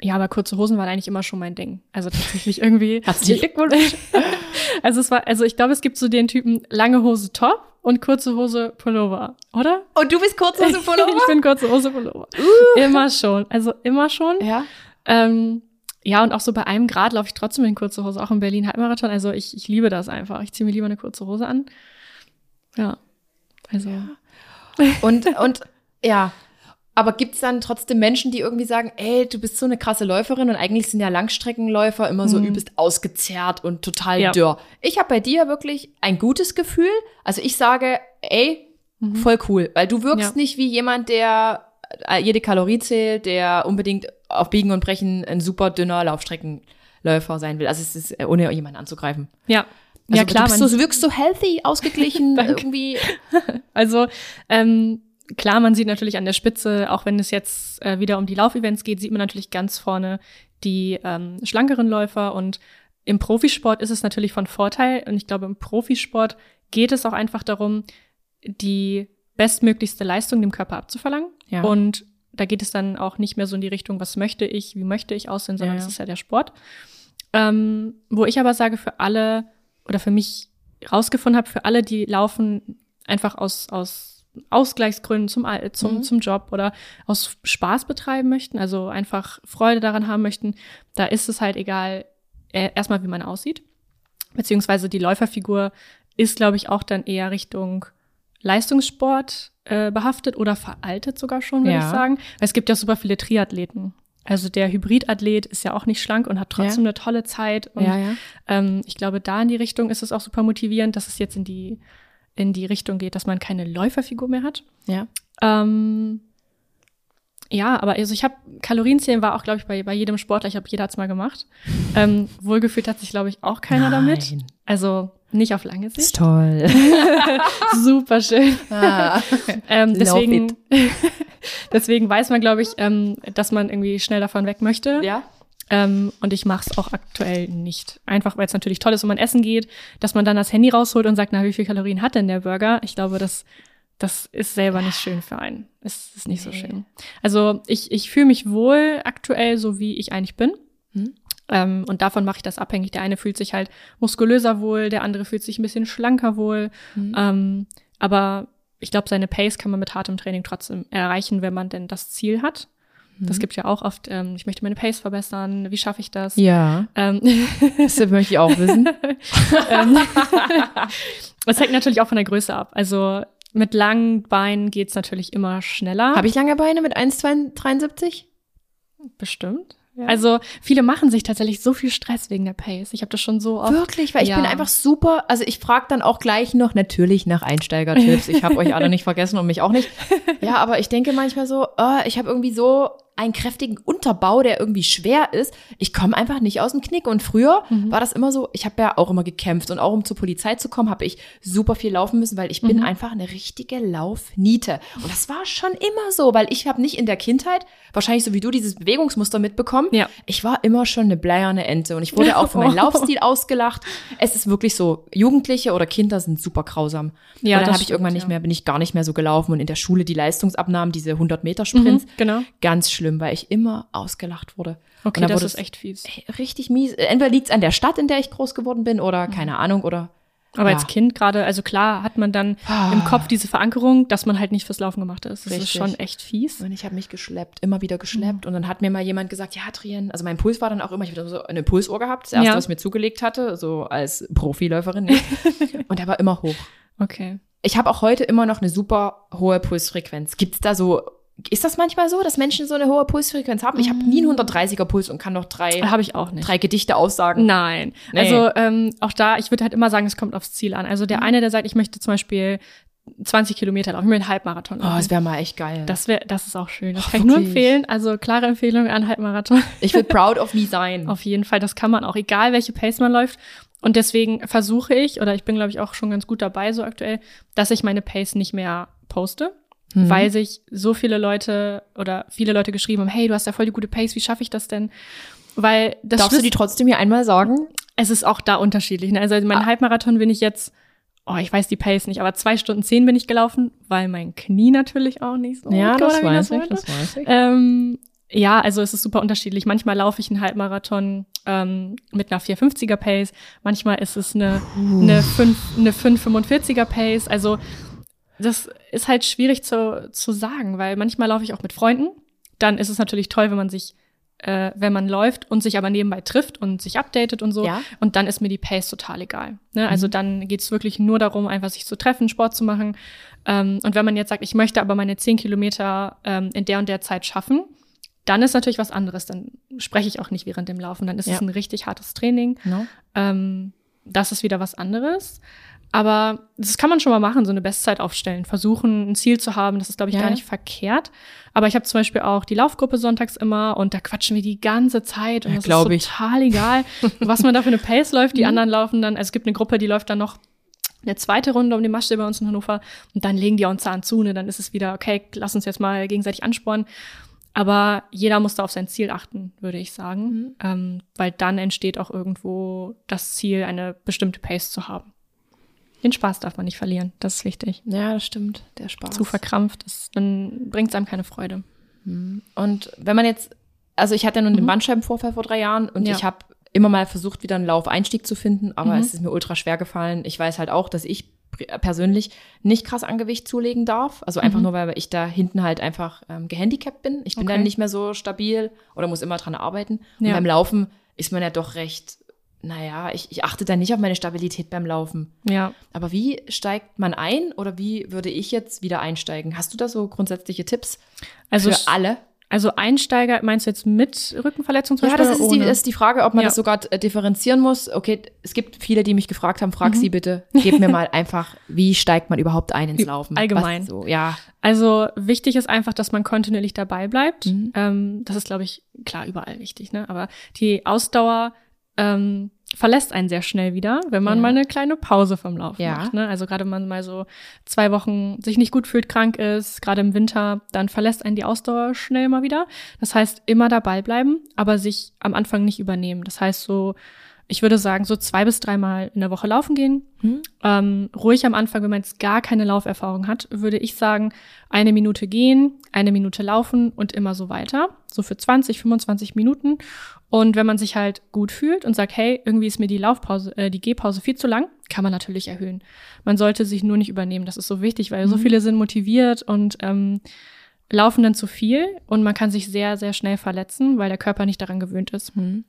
ja, aber kurze Hosen waren eigentlich immer schon mein Ding. Also tatsächlich irgendwie. [laughs] Herzlichen Glückwunsch. [laughs] also es war, also ich glaube, es gibt so den Typen lange Hose Top und kurze Hose Pullover, oder? Und du bist Kurzhose [laughs] Pullover? ich bin kurze Hose Pullover. Immer schon. Also immer schon. ja. Ähm, ja, und auch so bei einem Grad laufe ich trotzdem in kurze Hose, auch im Berlin Halbmarathon. Also ich, ich liebe das einfach. Ich ziehe mir lieber eine kurze Hose an. Ja. Also. Und, und ja, aber gibt's dann trotzdem Menschen, die irgendwie sagen, ey, du bist so eine krasse Läuferin und eigentlich sind ja Langstreckenläufer immer so Mhm. übelst ausgezerrt und total Ja. dürr. Ich habe bei dir wirklich ein gutes Gefühl. Also ich sage, ey, Mhm. voll cool, weil du wirkst Ja. nicht wie jemand, der äh, jede Kalorie zählt, der unbedingt auf Biegen und Brechen ein super dünner Laufstreckenläufer sein will. Also es ist äh, ohne jemanden anzugreifen. Ja. Also ja, klar. du bist so, wirkst so healthy, ausgeglichen, [laughs] irgendwie. Also ähm, klar, man sieht natürlich an der Spitze, auch wenn es jetzt äh, wieder um die Laufevents geht, sieht man natürlich ganz vorne die ähm, schlankeren Läufer und im Profisport ist es natürlich von Vorteil und ich glaube, im Profisport geht es auch einfach darum, die bestmöglichste Leistung dem Körper abzuverlangen. Ja. Und da geht es dann auch nicht mehr so in die Richtung, was möchte ich, wie möchte ich aussehen, sondern Ja, das ja. ist ja der Sport. Ähm, wo ich aber sage, für alle oder für mich rausgefunden habe, für alle, die laufen einfach aus, aus Ausgleichsgründen zum, zum, Mhm. zum Job oder aus Spaß betreiben möchten, also einfach Freude daran haben möchten, da ist es halt egal, äh, erstmal wie man aussieht. Beziehungsweise die Läuferfigur ist, glaube ich, auch dann eher Richtung Leistungssport äh, behaftet oder veraltet sogar schon, würde Ja. ich sagen. Weil es gibt ja super viele Triathleten. Also der Hybridathlet ist ja auch nicht schlank und hat trotzdem eine tolle Zeit. Und ja. ähm, ich glaube, da in die Richtung ist es auch super motivierend, dass es jetzt in die, in die Richtung geht, dass man keine Läuferfigur mehr hat. Ja. Ähm, ja, aber also ich habe Kalorienzählen war auch, glaube ich, bei, bei jedem Sportler, ich habe jeder hat's mal gemacht. Ähm, wohlgefühlt hat sich, glaube ich, auch keiner damit. Nein. Also nicht auf lange Sicht. Ist toll. [laughs] Super schön. ah. Ähm, deswegen, [laughs] deswegen weiß man, glaube ich, ähm, dass man irgendwie schnell davon weg möchte. Ja. Ähm, und ich mache es auch aktuell nicht. Einfach, weil es natürlich toll ist, wenn man essen geht, dass man dann das Handy rausholt und sagt, na, wie viel Kalorien hat denn der Burger? Ich glaube, das, das ist selber nicht schön für einen. Es ist nicht so Nee. schön. Also ich, ich fühle mich wohl aktuell, so wie ich eigentlich bin. Hm. Ähm, und davon mache ich das abhängig. Der eine fühlt sich halt muskulöser wohl, der andere fühlt sich ein bisschen schlanker wohl. Hm. Ähm, aber ich glaube, seine Pace kann man mit hartem Training trotzdem erreichen, wenn man denn das Ziel hat. Das gibt ja auch oft, ähm, ich möchte meine Pace verbessern, wie schaffe ich das? Ja. Ähm, Das möchte ich auch wissen. [laughs] ähm, [laughs] das hängt natürlich auch von der Größe ab. Also mit langen Beinen geht's natürlich immer schneller. Habe ich lange Beine mit 1,73? bestimmt. Ja. Also viele machen sich tatsächlich so viel Stress wegen der Pace. Ich habe das schon so oft. Wirklich, weil ich Ja. bin einfach super. Also ich frage dann auch gleich noch natürlich nach Einsteigertipps. Ich habe euch alle [laughs] nicht vergessen und mich auch nicht. Ja, aber ich denke manchmal so, oh, ich habe irgendwie so einen kräftigen Unterbau, der irgendwie schwer ist. Ich komme einfach nicht aus dem Knick. Und früher Mhm. war das immer so, ich habe ja auch immer gekämpft. Und auch um zur Polizei zu kommen, habe ich super viel laufen müssen, weil ich bin Mhm. einfach eine richtige Laufniete. Und das war schon immer so, weil ich habe nicht in der Kindheit, wahrscheinlich so wie du, dieses Bewegungsmuster mitbekommen. Ja. Ich war immer schon eine bleierne Ente. Und ich wurde auch für meinen. [laughs] Laufstil ausgelacht. Es ist wirklich so, Jugendliche oder Kinder sind super grausam. Ja, und dann habe ich irgendwann nicht mehr, bin ich gar nicht mehr so gelaufen. Und in der Schule die Leistungsabnahmen, diese 100 Meter Sprints, Mhm, genau. ganz schlimm, weil ich immer ausgelacht wurde. Okay, das wurde ist es echt fies. richtig mies. Entweder liegt's an der Stadt, in der ich groß geworden bin, oder keine Ahnung, oder Aber Ja. als Kind gerade, also klar hat man dann Ah. im Kopf diese Verankerung, dass man halt nicht fürs Laufen gemacht ist. Das ist Richtig. schon echt fies. Und ich habe mich geschleppt, immer wieder Mhm. geschleppt. Und dann hat mir mal jemand gesagt, ja, Trien, also mein Puls war dann auch immer, ich habe so eine Pulsuhr gehabt, das erste, Ja. was ich mir zugelegt hatte, so als Profiläuferin. nicht. [laughs] und der war immer hoch. Okay. Ich habe auch heute immer noch eine super hohe Pulsfrequenz. Gibt's da so, ist das manchmal so, dass Menschen so eine hohe Pulsfrequenz haben? Ich habe nie einen 130er Puls und kann noch drei, Habe ich auch nicht. drei Gedichte aussagen. Nein. Nee. Also ähm, auch da, ich würde halt immer sagen, es kommt aufs Ziel an. Also der Mhm. eine, der sagt, ich möchte zum Beispiel 20 Kilometer laufen, ich will einen Halbmarathon Oh, laufen. das wäre mal echt geil. das wäre, das ist auch schön. Das Oh, kann ich nur empfehlen. Also klare Empfehlung an Halbmarathon. ich will [laughs] proud of me sein. Auf jeden Fall, das kann man auch, egal welche Pace man läuft. Und deswegen versuche ich, oder ich bin, glaube ich, auch schon ganz gut dabei so aktuell, dass ich meine Pace nicht mehr poste, Mhm. weil sich so viele Leute oder viele Leute geschrieben haben, hey, du hast ja voll die gute Pace, wie schaffe ich das denn? Weil das Darfst du die trotzdem hier einmal sagen? es ist auch da unterschiedlich. Ne? Also mein Ah. Halbmarathon bin ich jetzt, oh, ich weiß die Pace nicht, aber zwei Stunden zehn bin ich gelaufen, weil mein Knie natürlich auch nicht so ja, das wie weiß ich, wollte. das weiß ich. Ähm, ja, also es ist super unterschiedlich. Manchmal laufe ich einen Halbmarathon ähm, mit einer 450er Pace, manchmal ist es eine, eine, 5, eine 545er Pace. Also das ist halt schwierig zu, zu sagen, weil manchmal laufe ich auch mit Freunden. Dann ist es natürlich toll, wenn man sich, äh, wenn man läuft und sich aber nebenbei trifft und sich updatet und so. Ja. Und dann ist mir die Pace total egal. Ne? Also dann geht's wirklich nur darum, einfach sich zu treffen, Sport zu machen. Ähm, und wenn man jetzt sagt, ich möchte aber meine 10 Kilometer ähm, in der und der Zeit schaffen, dann ist natürlich was anderes. Dann spreche ich auch nicht während dem Laufen. Dann ist Ja. es ein richtig hartes Training. No? Ähm, das ist wieder was anderes. Aber das kann man schon mal machen, so eine Bestzeit aufstellen, versuchen, ein Ziel zu haben. Das ist, glaube ich, Ja. gar nicht verkehrt. Aber ich habe zum Beispiel auch die Laufgruppe sonntags immer und da quatschen wir die ganze Zeit und Ja, das ist ich. total egal, [laughs] was man da für eine Pace läuft. Mhm. Die anderen laufen dann, also es gibt eine Gruppe, die läuft dann noch eine zweite Runde um den Maschsee bei uns in Hannover und dann legen die auch einen Zahn zu, ne? dann ist es wieder, okay, lass uns jetzt mal gegenseitig anspornen. Aber jeder muss da auf sein Ziel achten, würde ich sagen, Mhm. ähm, weil dann entsteht auch irgendwo das Ziel, eine bestimmte Pace zu haben. Den Spaß darf man nicht verlieren, das ist wichtig. Ja, das stimmt. Der Spaß. Zu verkrampft, das, dann bringt es einem keine Freude. Und wenn man jetzt, also ich hatte ja nun den Bandscheibenvorfall vor drei Jahren und Mhm. Ja. ich habe immer mal versucht, wieder einen Laufeinstieg zu finden, aber Mhm. es ist mir ultra schwer gefallen. Ich weiß halt auch, dass ich persönlich nicht krass an Gewicht zulegen darf. Also einfach Mhm. nur, weil ich da hinten halt einfach ähm, gehandicapt bin. Ich bin Okay. dann nicht mehr so stabil oder muss immer dran arbeiten. Und Ja. beim Laufen ist man ja doch recht, naja, ich, ich achte da nicht auf meine Stabilität beim Laufen. Ja, Aber wie steigt man ein oder wie würde ich jetzt wieder einsteigen? Hast du da so grundsätzliche Tipps also, für alle? also Einsteiger, meinst du jetzt mit Rückenverletzung zum Ja, Beispiel? das ist die, das ist die Frage, ob man Ja. das sogar äh, differenzieren muss. Okay, es gibt viele, die mich gefragt haben, Mhm. frag sie bitte, gib mir mal einfach, wie steigt man überhaupt ein ins Laufen? Allgemein. So, ja. Also wichtig ist einfach, dass man kontinuierlich dabei bleibt. Mhm. Ähm, das ist, glaube ich, klar überall wichtig, ne? Aber die Ausdauer ähm, verlässt einen sehr schnell wieder, wenn man Ja. mal eine kleine Pause vom Laufen Ja. macht. Ne? Also gerade wenn man mal so zwei Wochen sich nicht gut fühlt, krank ist, gerade im Winter, dann verlässt einen die Ausdauer schnell mal wieder. Das heißt, immer dabei bleiben, aber sich am Anfang nicht übernehmen. Das heißt so, ich würde sagen, so zwei bis dreimal in der Woche laufen gehen. Hm? Ähm, ruhig am Anfang, wenn man jetzt gar keine Lauferfahrung hat, würde ich sagen, eine Minute gehen, eine Minute laufen und immer so weiter. So für 20, 25 Minuten. Und wenn man sich halt gut fühlt und sagt, hey, irgendwie ist mir die Laufpause, äh, die Gehpause viel zu lang, kann man natürlich erhöhen. Man sollte sich nur nicht übernehmen. Das ist so wichtig, weil so Mhm. viele sind motiviert und ähm, laufen dann zu viel und man kann sich sehr, sehr schnell verletzen, weil der Körper nicht daran gewöhnt ist. Hm.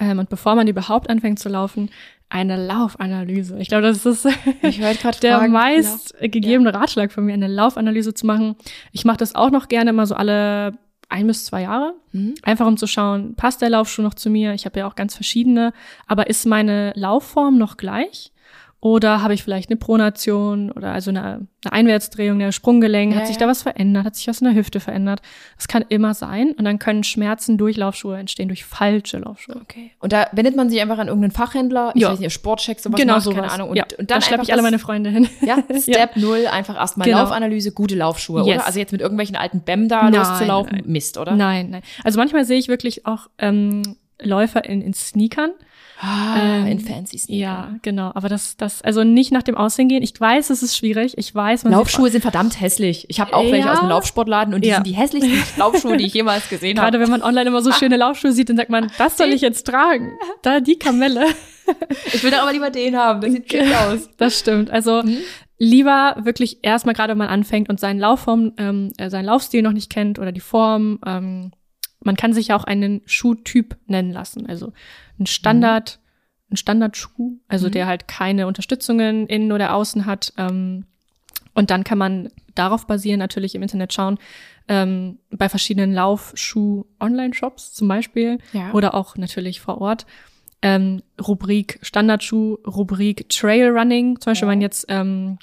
Ähm, und bevor man überhaupt anfängt zu laufen, eine Laufanalyse. Ich glaube, das ist [laughs] der fragen. meist gegebene Ratschlag von mir, eine Laufanalyse zu machen. Ich mache das auch noch gerne immer so alle ein bis zwei Jahre, Hm? einfach um zu schauen, passt der Laufschuh noch zu mir? Ich habe ja auch ganz verschiedene, aber ist meine Laufform noch gleich? Oder habe ich vielleicht eine Pronation oder also eine, eine Einwärtsdrehung, der Sprunggelenk, Ja, hat sich ja. da was verändert, hat sich was in der Hüfte verändert. Das kann immer sein. Und dann können Schmerzen durch Laufschuhe entstehen, durch falsche Laufschuhe. Okay. Und da wendet man sich einfach an irgendeinen Fachhändler, ich Ja. weiß nicht, Sportcheck, sowas genau macht, sowas. keine Ahnung. Und, ja. und dann da schleppe ich alle meine Freunde hin. Ja, [laughs] Step null einfach erstmal Genau. Laufanalyse, gute Laufschuhe, Yes. oder? Also jetzt mit irgendwelchen alten BEM da Nein, loszulaufen, nein. Mist, oder? Nein, nein. Also manchmal sehe ich wirklich auch ähm, Läufer in, in Sneakern. Ah, Ähm, in fancy Sneaker. Ja, genau. Aber das, das, also nicht nach dem Aussehen gehen. Ich weiß, es ist schwierig. Ich weiß, man Laufschuhe sind verdammt hässlich. Ich habe auch welche Ja. aus dem Laufsportladen und die Ja. sind die hässlichsten [laughs] Laufschuhe, die ich jemals gesehen Gerade habe. wenn man online immer so schöne [laughs] Laufschuhe sieht, dann sagt man, das soll ich jetzt tragen. Da die Kamelle. [laughs] Ich will doch aber lieber den haben, das sieht schick aus. Das stimmt. Also Mhm. lieber wirklich erstmal gerade, wenn man anfängt und seinen Laufform, ähm, äh, seinen Laufstil noch nicht kennt oder die Form. Ähm, man kann sich ja auch einen Schuhtyp nennen lassen. Also ein Standard, ein Standardschuh, also Mhm. der halt keine Unterstützungen innen oder außen hat. Ähm, und dann kann man darauf basieren, natürlich im Internet schauen, ähm, bei verschiedenen Laufschuh-Online-Shops zum Beispiel Ja. oder auch natürlich vor Ort. Ähm, Rubrik Standardschuh, Rubrik Trail Running, zum Beispiel, wenn man jetzt ähm,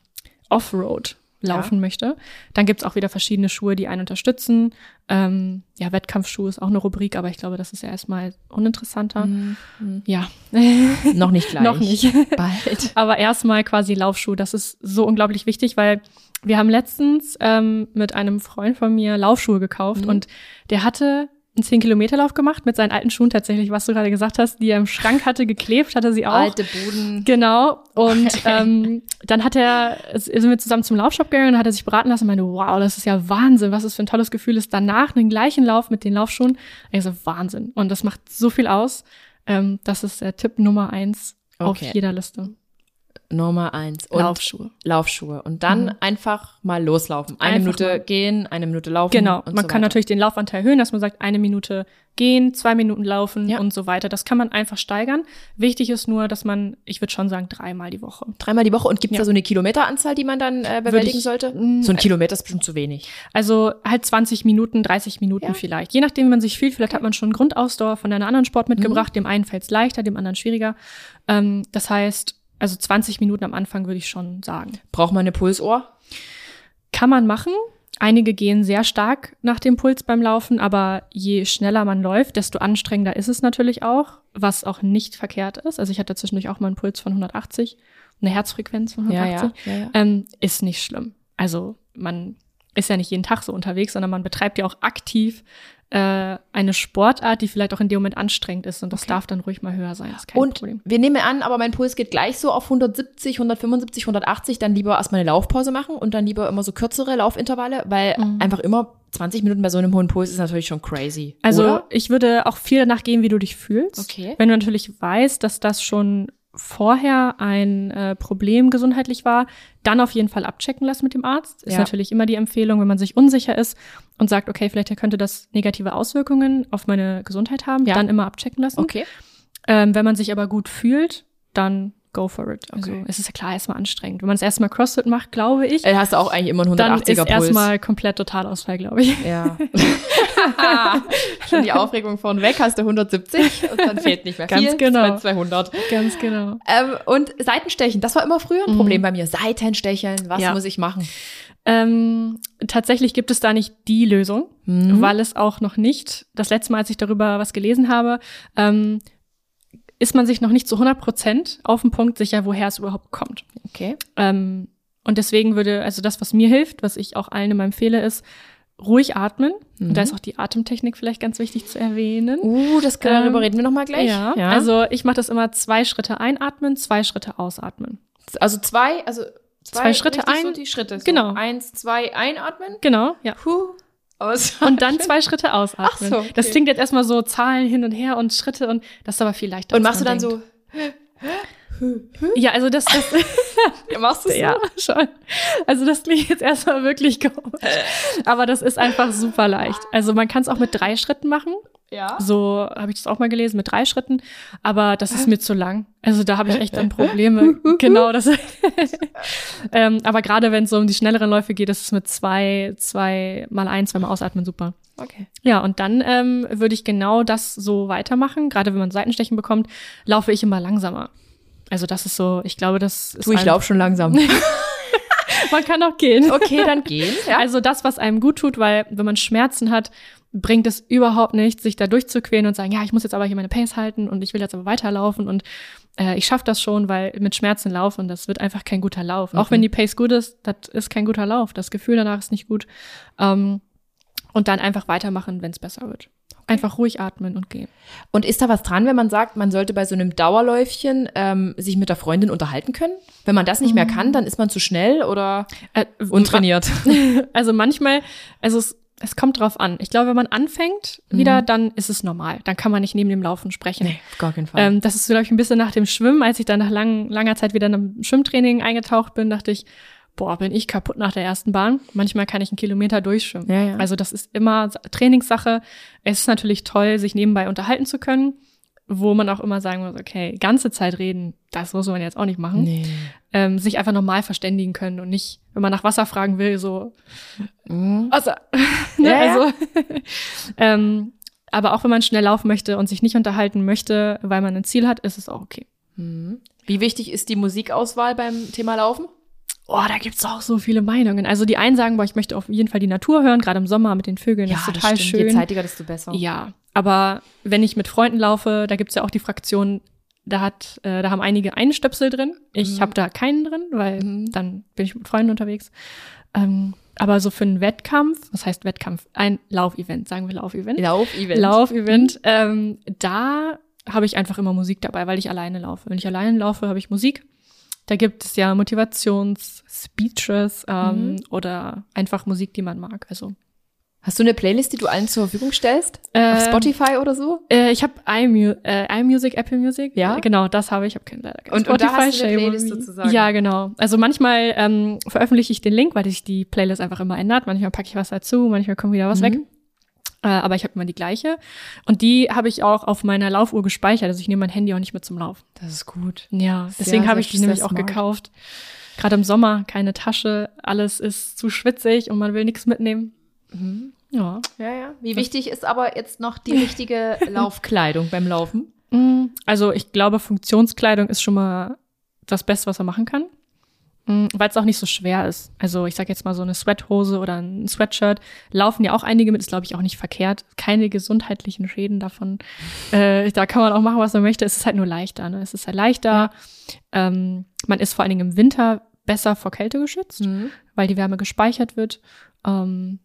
Offroad laufen möchte. Dann gibt's auch wieder verschiedene Schuhe, die einen unterstützen. Ähm, ja, Wettkampfschuhe ist auch eine Rubrik, aber ich glaube, das ist ja erstmal uninteressanter. Mhm. Ja, [laughs] Noch nicht gleich. noch nicht. [laughs] Bald. [laughs] Aber erstmal quasi Laufschuh, das ist so unglaublich wichtig, weil wir haben letztens ähm, mit einem Freund von mir Laufschuhe gekauft Mhm. und der hatte einen 10-Kilometer-Lauf gemacht mit seinen alten Schuhen tatsächlich, was du gerade gesagt hast, die er im Schrank hatte, geklebt hatte sie auch. Alte Buden. Genau. Und [laughs] ähm, dann hat er, sind wir zusammen zum Laufshop gegangen und hat er sich beraten lassen und meinte, wow, das ist ja Wahnsinn, was es für ein tolles Gefühl ist, danach den gleichen Lauf mit den Laufschuhen. Ich so, Wahnsinn. Und das macht so viel aus. Ähm, das ist der Tipp Nummer eins Okay. auf jeder Liste. Nummer eins. Und Laufschuhe. Laufschuhe. Und dann Mhm. einfach mal loslaufen. Eine Einfach Minute mal. gehen, eine Minute laufen. Genau. Man so kann weiter. natürlich den Laufanteil erhöhen, dass man sagt, eine Minute gehen, zwei Minuten laufen Ja. und so weiter. Das kann man einfach steigern. Wichtig ist nur, dass man, ich würde schon sagen, dreimal die Woche. Dreimal die Woche. Und gibt es Ja. da so eine Kilometeranzahl, die man dann äh, bewältigen ich- sollte? So ein Kilometer ist bestimmt zu wenig. Also halt 20 Minuten, 30 Minuten Ja. vielleicht. Je nachdem, wie man sich fühlt. Vielleicht hat man schon Grundausdauer von einer anderen Sport mitgebracht. Mhm. Dem einen fällt es leichter, dem anderen schwieriger. Ähm, das heißt, also 20 Minuten am Anfang würde ich schon sagen. Braucht man eine Pulsuhr? Kann man machen. Einige gehen sehr stark nach dem Puls beim Laufen, aber je schneller man läuft, desto anstrengender ist es natürlich auch, was auch nicht verkehrt ist. Also ich hatte zwischendurch auch mal einen Puls von 180, eine Herzfrequenz von 180. ja, ja. Ähm, ist nicht schlimm. Also man ist ja nicht jeden Tag so unterwegs, sondern man betreibt ja auch aktiv äh, eine Sportart, die vielleicht auch in dem Moment anstrengend ist und das Okay. darf dann ruhig mal höher sein. Das ist kein Und Problem. wir nehmen an, aber mein Puls geht gleich so auf 170, 175, 180, dann lieber erstmal eine Laufpause machen und dann lieber immer so kürzere Laufintervalle, weil Mhm. einfach immer 20 Minuten bei so einem hohen Puls ist natürlich schon crazy. Also oder? ich würde auch viel danach gehen, wie du dich fühlst. Okay. Wenn du natürlich weißt, dass das schon vorher ein äh, Problem gesundheitlich war, dann auf jeden Fall abchecken lassen mit dem Arzt. Ist Ja. natürlich immer die Empfehlung, wenn man sich unsicher ist und sagt, okay, vielleicht könnte das negative Auswirkungen auf meine Gesundheit haben, Ja. dann immer abchecken lassen. Okay. Ähm, wenn man sich aber gut fühlt, dann go for it. Also Okay. es ist ja klar erstmal anstrengend. Wenn man es erstmal CrossFit macht, glaube ich, Äh, hast du auch eigentlich immer einen dann 180er ist Puls. erstmal komplett Totalausfall, glaube ich. Ja. [laughs] Schon die Aufregung von weg, hast du 170 und dann fehlt nicht mehr Ganz viel, genau. es werden 200. Ganz genau. Ähm, und Seitenstechen, das war immer früher ein Mhm. Problem bei mir. Seitenstechen, was Ja. muss ich machen? Ähm, tatsächlich gibt es da nicht die Lösung, Mhm. weil es auch noch nicht, das letzte Mal, als ich darüber was gelesen habe, ähm, ist man sich noch nicht zu 100 Prozent auf den Punkt sicher, woher es überhaupt kommt. Okay. Ähm, und deswegen würde, also das, was mir hilft, was ich auch allen immer empfehle, ist ruhig atmen. Mhm. Und da ist auch die Atemtechnik vielleicht ganz wichtig zu erwähnen. Uh, das Ähm, darüber reden wir nochmal gleich. Ja, also ich mache das immer zwei Schritte einatmen, zwei Schritte ausatmen. also zwei, also zwei, Zwei Schritte richtig So ein- die Schritte. So genau. Eins, zwei, einatmen. Genau, ja. Puh. Aus. Und dann zwei Schritte ausatmen. Ach so, okay. Das klingt jetzt erstmal so Zahlen hin und her und Schritte und das ist aber viel leichter. Und machst du dann denkt. so, Ja, also das, das [laughs] ja, machst du so? ja schon. Also das klingt jetzt erstmal wirklich komisch. Aber das ist einfach super leicht. Also man kann es auch mit drei Schritten machen. Ja. So habe ich das auch mal gelesen mit drei Schritten. Aber das ist mir zu lang. Also da habe ich echt dann Probleme. [laughs] genau, das. [laughs] ähm, aber gerade wenn es so um die schnelleren Läufe geht, ist es mit zwei, zwei mal ein, zweimal ausatmen super. Okay. Ja, und dann ähm, würde ich genau das so weitermachen. Gerade wenn man Seitenstechen bekommt, laufe ich immer langsamer. Also das ist so, ich glaube, das ist Du, ich laufe schon langsam. [laughs] Man kann auch gehen. Okay, dann gehen. Ja. Also das, was einem gut tut, weil wenn man Schmerzen hat, bringt es überhaupt nichts, sich da durchzuquälen und sagen, ja, ich muss jetzt aber hier meine Pace halten und ich will jetzt aber weiterlaufen und äh, ich schaffe das schon, weil mit Schmerzen laufen, das wird einfach kein guter Lauf. Auch Mhm. wenn die Pace gut ist, das ist kein guter Lauf. Das Gefühl danach ist nicht gut. Ähm, und dann einfach weitermachen, wenn es besser wird. Einfach ruhig atmen und gehen. Und ist da was dran, wenn man sagt, man sollte bei so einem Dauerläufchen ähm, sich mit der Freundin unterhalten können? Wenn man das nicht mehr kann, dann ist man zu schnell oder Äh, untrainiert. [laughs] Also manchmal, also es, es kommt drauf an. Ich glaube, wenn man anfängt wieder, dann ist es normal. Dann kann man nicht neben dem Laufen sprechen. Nee, auf gar keinen Fall. Ähm, das ist, glaube ich, ein bisschen nach dem Schwimmen. Als ich dann nach lang, langer Zeit wieder in einem Schwimmtraining eingetaucht bin, dachte ich, boah, bin ich kaputt nach der ersten Bahn. Manchmal kann ich einen Kilometer durchschwimmen. Ja, ja. Also das ist immer Trainingssache. Es ist natürlich toll, sich nebenbei unterhalten zu können, wo man auch immer sagen muss, okay, ganze Zeit reden, das muss man jetzt auch nicht machen. nee. Ähm, sich einfach normal verständigen können und nicht, wenn man nach Wasser fragen will, so, Mhm. Wasser. [laughs] ne? Ja, ja. Also, [laughs] ähm, aber auch wenn man schnell laufen möchte und sich nicht unterhalten möchte, weil man ein Ziel hat, ist es auch okay. Mhm. Wie wichtig ist die Musikauswahl beim Thema Laufen? Oh, da gibt's auch so viele Meinungen. Also die einen sagen, boah, ich möchte auf jeden Fall die Natur hören, gerade im Sommer mit den Vögeln, das ist total Je schön. zeitiger, desto besser. Ja, aber wenn ich mit Freunden laufe, da gibt's ja auch die Fraktion, da hat, äh, da haben einige einen Stöpsel drin. Ich Mhm. habe da keinen drin, weil Mhm. dann bin ich mit Freunden unterwegs. Ähm, aber so für einen Wettkampf, was heißt Wettkampf? Ein Laufevent, sagen wir Laufevent. Lauf-Event. Laufevent, ähm, da habe ich einfach immer Musik dabei, weil ich alleine laufe. Wenn ich alleine laufe, habe ich Musik. Da gibt es ja Motivations-Speeches ähm, Mhm. oder einfach Musik, die man mag. Also Hast du eine Playlist, die du allen zur Verfügung stellst? Auf Ähm, Spotify oder so? Äh, ich habe iMu äh, iMusic, Apple Music. Ja? Genau, das habe ich. Ich habe kein leider kein Und- und da hast du eine Playlist sozusagen? Ja, genau. Also manchmal ähm, veröffentliche ich den Link, weil sich die Playlist einfach immer ändert. Manchmal packe ich was dazu, manchmal kommt wieder was Mhm. weg. Äh, aber ich habe immer die gleiche. Und die habe ich auch auf meiner Laufuhr gespeichert. Also ich nehme mein Handy auch nicht mit zum Laufen. Das ist gut. Ja, deswegen habe ich die nämlich auch smart. gekauft. Gerade im Sommer, keine Tasche, alles ist zu schwitzig und man will nichts mitnehmen. Mhm. Ja. Ja, ja. Wie wichtig ist aber jetzt noch die richtige [laughs] Laufkleidung beim Laufen? Mm, Also ich glaube, Funktionskleidung ist schon mal das Beste, was man machen kann. Weil es auch nicht so schwer ist. Also ich sage jetzt mal so eine Sweathose oder ein Sweatshirt. Laufen ja auch einige mit, ist glaube ich auch nicht verkehrt. Keine gesundheitlichen Schäden davon. Äh, da kann man auch machen, was man möchte. Es ist halt nur leichter. Ne? Es ist halt leichter. Ähm, man ist vor allen Dingen im Winter besser vor Kälte geschützt, Mhm. weil die Wärme gespeichert wird. Ähm,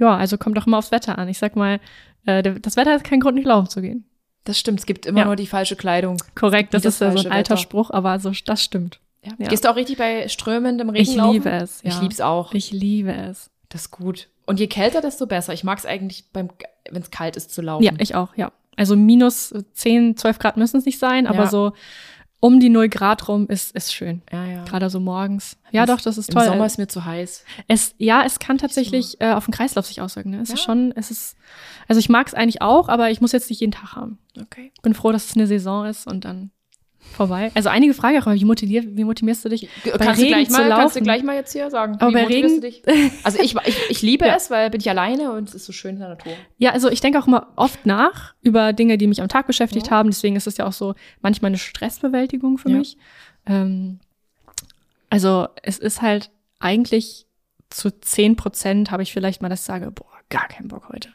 ja, also kommt doch immer aufs Wetter an. Ich sag mal, äh, das Wetter ist kein Grund, nicht laufen zu gehen. Das stimmt, es gibt immer Ja. nur die falsche Kleidung. Korrekt, das, das ist ja so ein alter Wetter. Spruch, aber so, das stimmt. Ja. Ja. Gehst du auch richtig bei strömendem Regen Ich laufen? liebe es. Ja. Ich lieb's auch. Ich liebe es. Das ist gut. Und je kälter, desto besser. Ich mag es eigentlich, wenn es kalt ist, zu laufen. Ja, ich auch, ja. Also minus 10, 12 Grad müssen es nicht sein, aber so um die 0 Grad rum ist, ist schön. ja, ja. Gerade so morgens. Ja, Das- doch, das ist Im toll. Sommer ist mir zu heiß. es, ja, es kann tatsächlich äh, auf den Kreislauf sich auswirken. Ne? Es Ja. ist schon, es ist, also ich mag es eigentlich auch, aber ich muss jetzt nicht jeden Tag haben. Okay. Bin froh, dass es eine Saison ist und dann vorbei. Also einige Fragen auch, wie, motiviert, wie motivierst du dich? Bei Kannst du, Regen gleich zu mal, kannst du laufen? gleich mal jetzt hier sagen. Aber Wie bei motivierst Regen- du dich? Also ich, ich, ich liebe [laughs] Ja. es, weil bin ich alleine und es ist so schön in der Natur. Ja, also ich denke auch immer oft nach über Dinge, die mich am Tag beschäftigt Ja. haben. Deswegen ist es ja auch so manchmal eine Stressbewältigung für Ja. mich. Ähm, also es ist halt eigentlich zu 10 Prozent habe ich vielleicht mal, ich sage, boah, gar keinen Bock heute.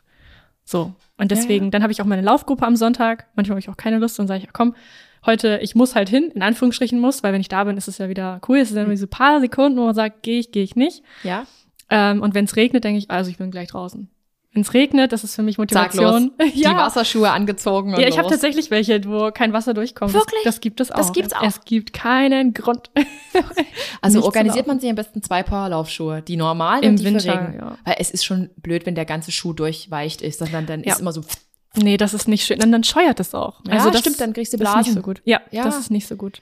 So. Und deswegen, dann habe ich auch meine Laufgruppe am Sonntag. Manchmal habe ich auch keine Lust und sage ich, komm, heute, ich muss halt hin, in Anführungsstrichen muss, weil wenn ich da bin, ist es ja wieder cool. Es sind dann diese paar Sekunden, wo man sagt, gehe ich, gehe ich nicht. Ja. Ähm, und wenn es regnet, denke ich, also ich bin gleich draußen. Wenn es regnet, das ist für mich Sag Motivation. los. Die [laughs] Wasserschuhe angezogen und Ja, ich habe tatsächlich welche, wo kein Wasser durchkommt. Wirklich? Das, das gibt es auch. Das gibt's auch. Es gibt keinen Grund. [laughs] Also organisiert man sich am besten zwei Paar Laufschuhe, die normalen Im und die Winter, für Regen. ja. Weil es ist schon blöd, wenn der ganze Schuh durchweicht ist, sondern dann Ja. ist immer so. Nee, das ist nicht schön. Dann, dann scheuert es auch. Ja, also das stimmt, dann kriegst du das ist Blasen. nicht so gut. Ja, Ja. das ist nicht so gut.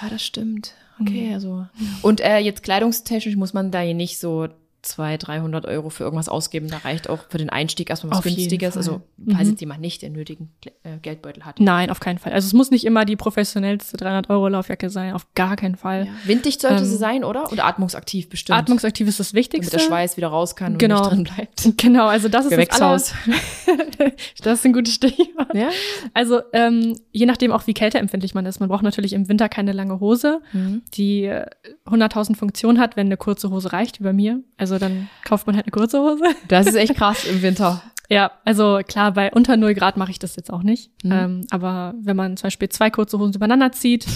Ja, das stimmt. Okay, also. Und äh, jetzt kleidungstechnisch muss man da hier nicht so 200, 300 Euro für irgendwas ausgeben. Da reicht auch für den Einstieg erstmal was Auf Günstiges. Also, falls Mhm. jetzt jemand nicht den nötigen äh, Geldbeutel hat. Nein, auf keinen Fall. Also es muss nicht immer die professionellste 300 Euro Laufjacke sein, auf gar keinen Fall. Ja. Winddicht sollte Ähm, sie sein, oder? Und atmungsaktiv bestimmt. Atmungsaktiv ist das damit Wichtigste. der Schweiß wieder raus kann Genau. und nicht drin bleibt. [laughs] Genau, also das ist Gewächshaus. das aller, [laughs] Das ist ein gutes Stichwort. Ja? Also ähm, je nachdem auch, wie kälteempfindlich man ist. Man braucht natürlich im Winter keine lange Hose, Mhm. die äh, 100.000 Funktionen hat, wenn eine kurze Hose reicht, wie bei mir. Also dann kauft man halt eine kurze Hose. [laughs] Das ist echt krass im Winter. Ja, also klar, bei unter 0 Grad mache ich das jetzt auch nicht. Mhm. Ähm, aber wenn man zum Beispiel zwei kurze Hosen übereinander zieht,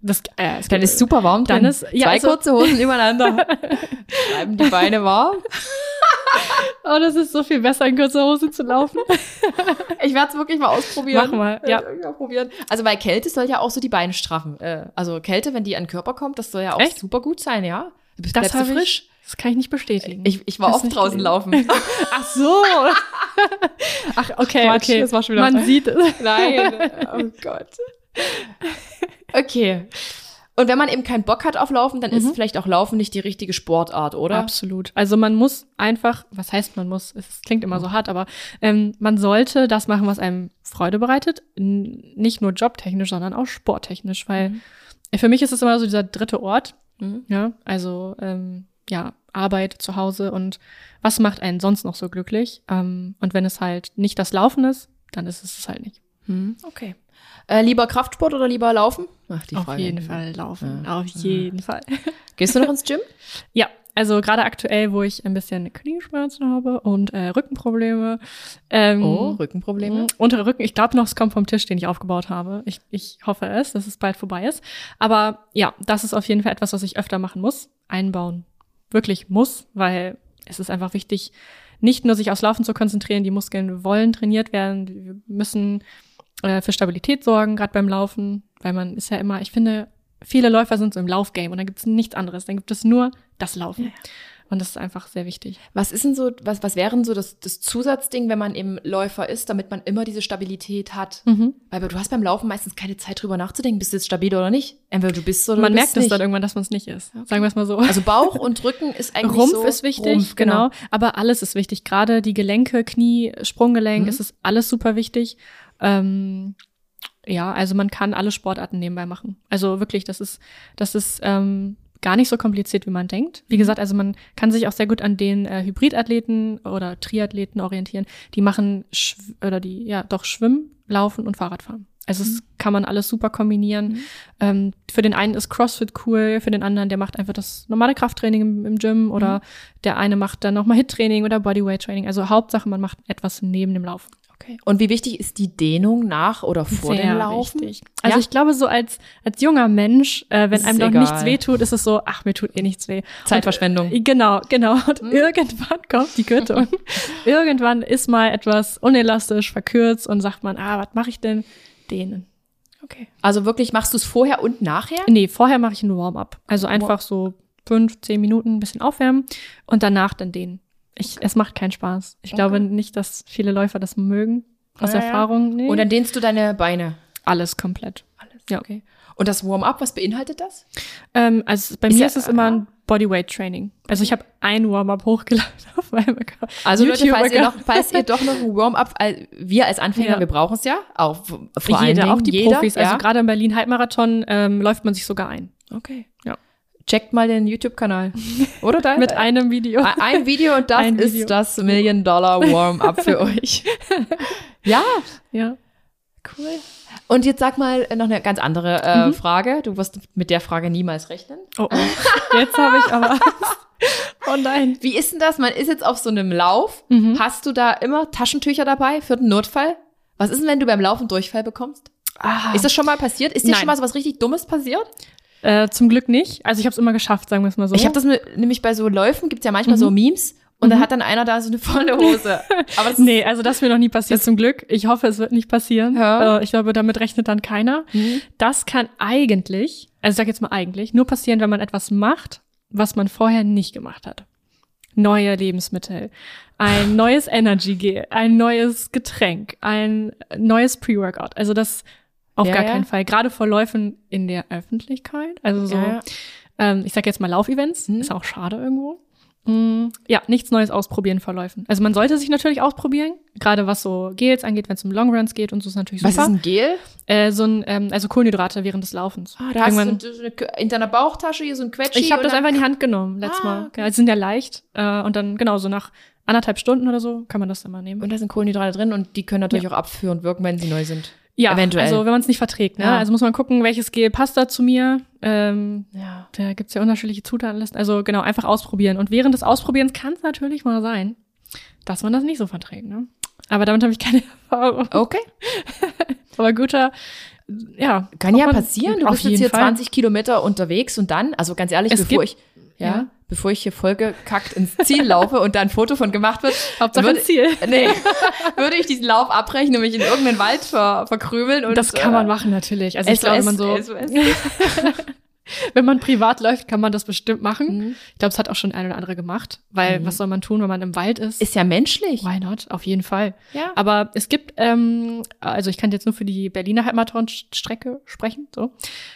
das, äh, es Dann ist super warm drin. Dann ist- ja, Zwei also- kurze Hosen übereinander. [laughs] Bleiben die Beine warm. [laughs] Oh, das ist so viel besser, in kurzer Hose zu laufen. Ich werde es wirklich mal ausprobieren. Mach mal, ja. Probieren. Also weil Kälte soll ja auch so die Beine straffen. Äh, also Kälte, wenn die an den Körper kommt, das soll ja auch Echt? super gut sein, ja. Du bist Das du frisch. ich. Das kann ich nicht bestätigen. Ich, ich war oft draußen gelesen. laufen. [laughs] Ach so. [laughs] Ach, okay, Quatsch, okay. das war schon wieder Man sieht es. [laughs] Nein. Oh Gott. Okay. Und wenn man eben keinen Bock hat auf Laufen, dann ist Mhm. vielleicht auch Laufen nicht die richtige Sportart, oder? Absolut. Also man muss einfach, was heißt man muss? Es klingt immer so hart, aber ähm, man sollte das machen, was einem Freude bereitet. N nicht nur jobtechnisch, sondern auch sporttechnisch, weil Mhm. für mich ist es immer so dieser dritte Ort. Mhm. Ja, also ähm, ja, Arbeit zu Hause und was macht einen sonst noch so glücklich? Ähm, und wenn es halt nicht das Laufen ist, dann ist es es halt nicht. Hm, Okay. Äh, lieber Kraftsport oder lieber Laufen? Ach, die Auf Frage. jeden Fall laufen. Ja. Auf jeden Fall. Gehst du noch ins Gym? [laughs] Ja, also gerade aktuell, wo ich ein bisschen Knieschmerzen habe und äh, Rückenprobleme. Ähm, Oh, Rückenprobleme. Mhm. Untere Rücken, ich glaube noch, es kommt vom Tisch, den ich aufgebaut habe. Ich, ich hoffe es, dass es bald vorbei ist. Aber ja, das ist auf jeden Fall etwas, was ich öfter machen muss. Einbauen. Wirklich muss, weil es ist einfach wichtig, nicht nur sich aufs Laufen zu konzentrieren, die Muskeln wollen trainiert werden. Wir müssen äh, für Stabilität sorgen, gerade beim Laufen, weil man ist ja immer, ich finde, viele Läufer sind so im Laufgame und dann gibt es nichts anderes. Dann gibt es nur das Laufen. Und das ist einfach sehr wichtig. Was ist denn so, was, was wären so das, das Zusatzding, wenn man eben Läufer ist, damit man immer diese Stabilität hat? Mhm. Weil du hast beim Laufen meistens keine Zeit drüber nachzudenken, bist du jetzt stabil oder nicht. Entweder du bist oder Man du merkt bist es dann irgendwann, dass man es nicht ist. Sagen wir es mal so. Also Bauch und Rücken ist [laughs] eigentlich Rumpf so. ist wichtig, Rumpf, genau. Aber alles ist wichtig. Gerade die Gelenke, Knie, Sprunggelenk, Mhm. es ist alles super wichtig. Ähm, ja, also man kann alle Sportarten nebenbei machen. Also wirklich, das ist, das ist ähm, gar nicht so kompliziert, wie man denkt. Wie gesagt, also man kann sich auch sehr gut an den äh, Hybridathleten oder Triathleten orientieren. Die machen Schw oder die, ja, doch Schwimmen, Laufen und Fahrradfahren. Also es kann man alles super kombinieren. Mhm. Ähm, für den einen ist CrossFit cool, für den anderen, der macht einfach das normale Krafttraining im, im Gym oder der eine macht dann nochmal Hit-Training oder Bodyweight-Training. Also Hauptsache, man macht etwas neben dem Laufen. Okay. Und wie wichtig ist die Dehnung nach oder vor dem Laufen? wichtig. Also Ja? ich glaube, so als, als junger Mensch, äh, wenn Ist einem doch nichts wehtut, ist es so, ach, mir tut eh nichts weh. Zeitverschwendung. Und, genau, genau. Und Hm? irgendwann kommt die Quittung. [laughs] irgendwann ist mal etwas unelastisch, verkürzt und sagt man, ah, was mache ich denn? Dehnen. Okay. Also wirklich machst du es vorher und nachher? Nee, vorher mache ich ein Warm-up. Also einfach so fünf, zehn Minuten ein bisschen aufwärmen und danach dann dehnen. Ich, es macht keinen Spaß. Ich Okay. glaube nicht, dass viele Läufer das mögen. Aus Ja, ja. Erfahrung, nee. Und dann dehnst du deine Beine. alles komplett. Alles. Ja. Okay. Und das Warm-up, was beinhaltet das? Ähm, also bei Ist mir ja- ist es immer ein Bodyweight-Training. Also ich habe ein Warm-up hochgeladen [laughs] auf meinem Account. Also Leute, falls ihr, noch, falls ihr doch noch ein Warm-up, wir als Anfänger, Ja. wir brauchen es ja, auch vor allen jeder, Dingen auch die jeder, Profis. ja. Also gerade im Berlin Halbmarathon ähm, läuft man sich sogar ein. Okay. Ja. Checkt mal den YouTube-Kanal. Oder [laughs] dein? Mit einem Video. Ein- Video und das [laughs] Ein ist Video. das Million-Dollar-Warm-up für euch. [laughs] ja, Ja. cool. Und jetzt sag mal äh, noch eine ganz andere äh, Mhm. Frage. Du wirst mit der Frage niemals rechnen. Oh, oh. Jetzt habe ich aber. oh nein. Wie ist denn das? Man ist jetzt auf so einem Lauf. Mhm. Hast du da immer Taschentücher dabei für den Notfall? Was ist denn, wenn du beim Laufen Durchfall bekommst? Ah. Ist das schon mal passiert? Ist dir Nein. schon mal so was richtig Dummes passiert? Äh, zum Glück nicht. Also ich habe es immer geschafft, sagen wir es mal so. Ich habe das mit, nämlich bei so Läufen, gibt's ja manchmal Mhm. so Memes und da Mhm. hat dann einer da so eine volle Hose. [laughs] Aber das Nee, also das ist mir noch nie passiert, zum Glück. Ich hoffe, es wird nicht passieren. Ja. Äh, ich glaube, damit rechnet dann keiner. Mhm. Das kann eigentlich, also ich sag jetzt mal eigentlich, nur passieren, wenn man etwas macht, was man vorher nicht gemacht hat. Neue Lebensmittel, ein [laughs] neues Energy Gel, ein neues Getränk, ein neues Pre-Workout. Also das auf Ja, gar ja. keinen Fall. Gerade vor Läufen in der Öffentlichkeit. Also so, Ja, ähm, ich sag jetzt mal Laufevents, Mhm. ist auch schade irgendwo. Mm, Ja, nichts Neues ausprobieren verläufen. Also man sollte sich natürlich ausprobieren, gerade was so Gels angeht, wenn es um Longruns geht und so ist natürlich Was ist super. ein Gel? äh, so ein, ähm, also Kohlenhydrate während des Laufens. Ah, da hast Irgendwann- du so eine, in deiner Bauchtasche hier so ein Quetschi. ich habe das einfach in die Hand genommen letztes Ah, Mal. okay. Ja, die sind ja leicht äh, und dann genau so nach anderthalb Stunden oder so kann man das dann mal nehmen. Und da sind Kohlenhydrate drin und die können natürlich auch abführend wirken, wenn sie neu sind. Ja, eventuell. also wenn man es nicht verträgt, ne? Ja. Also muss man gucken, welches Gel passt da zu mir. Ähm, Ja. da gibt's ja unterschiedliche Zutatenlisten. Also genau, einfach ausprobieren. Und während des Ausprobierens kann es natürlich mal sein, dass man das nicht so verträgt. Ne? Aber damit habe ich keine [laughs] Erfahrung. Okay. [laughs] Aber guter, ja. Kann ja passieren. Du bist jetzt hier Fall. 20 Kilometer unterwegs und dann, also ganz ehrlich, Es bevor ich, ja, ja. bevor ich hier vollgekackt ins Ziel laufe und da ein Foto von gemacht wird, [laughs] Hauptsache würde, Ziel. [laughs] nee, würde ich diesen Lauf abbrechen und mich in irgendeinen Wald ver, verkrümeln und Das kann man äh, machen natürlich. Also ich glaube, wenn man so, [laughs] wenn man privat läuft, kann man das bestimmt machen. Mhm. Ich glaube, es hat auch schon ein oder andere gemacht. Weil Mhm. was soll man tun, wenn man im Wald ist? Ist ja menschlich. Why not? Auf jeden Fall. Ja. Aber es gibt, ähm, also ich kann jetzt nur für die Berliner Halbmarathon-Strecke sprechen. So,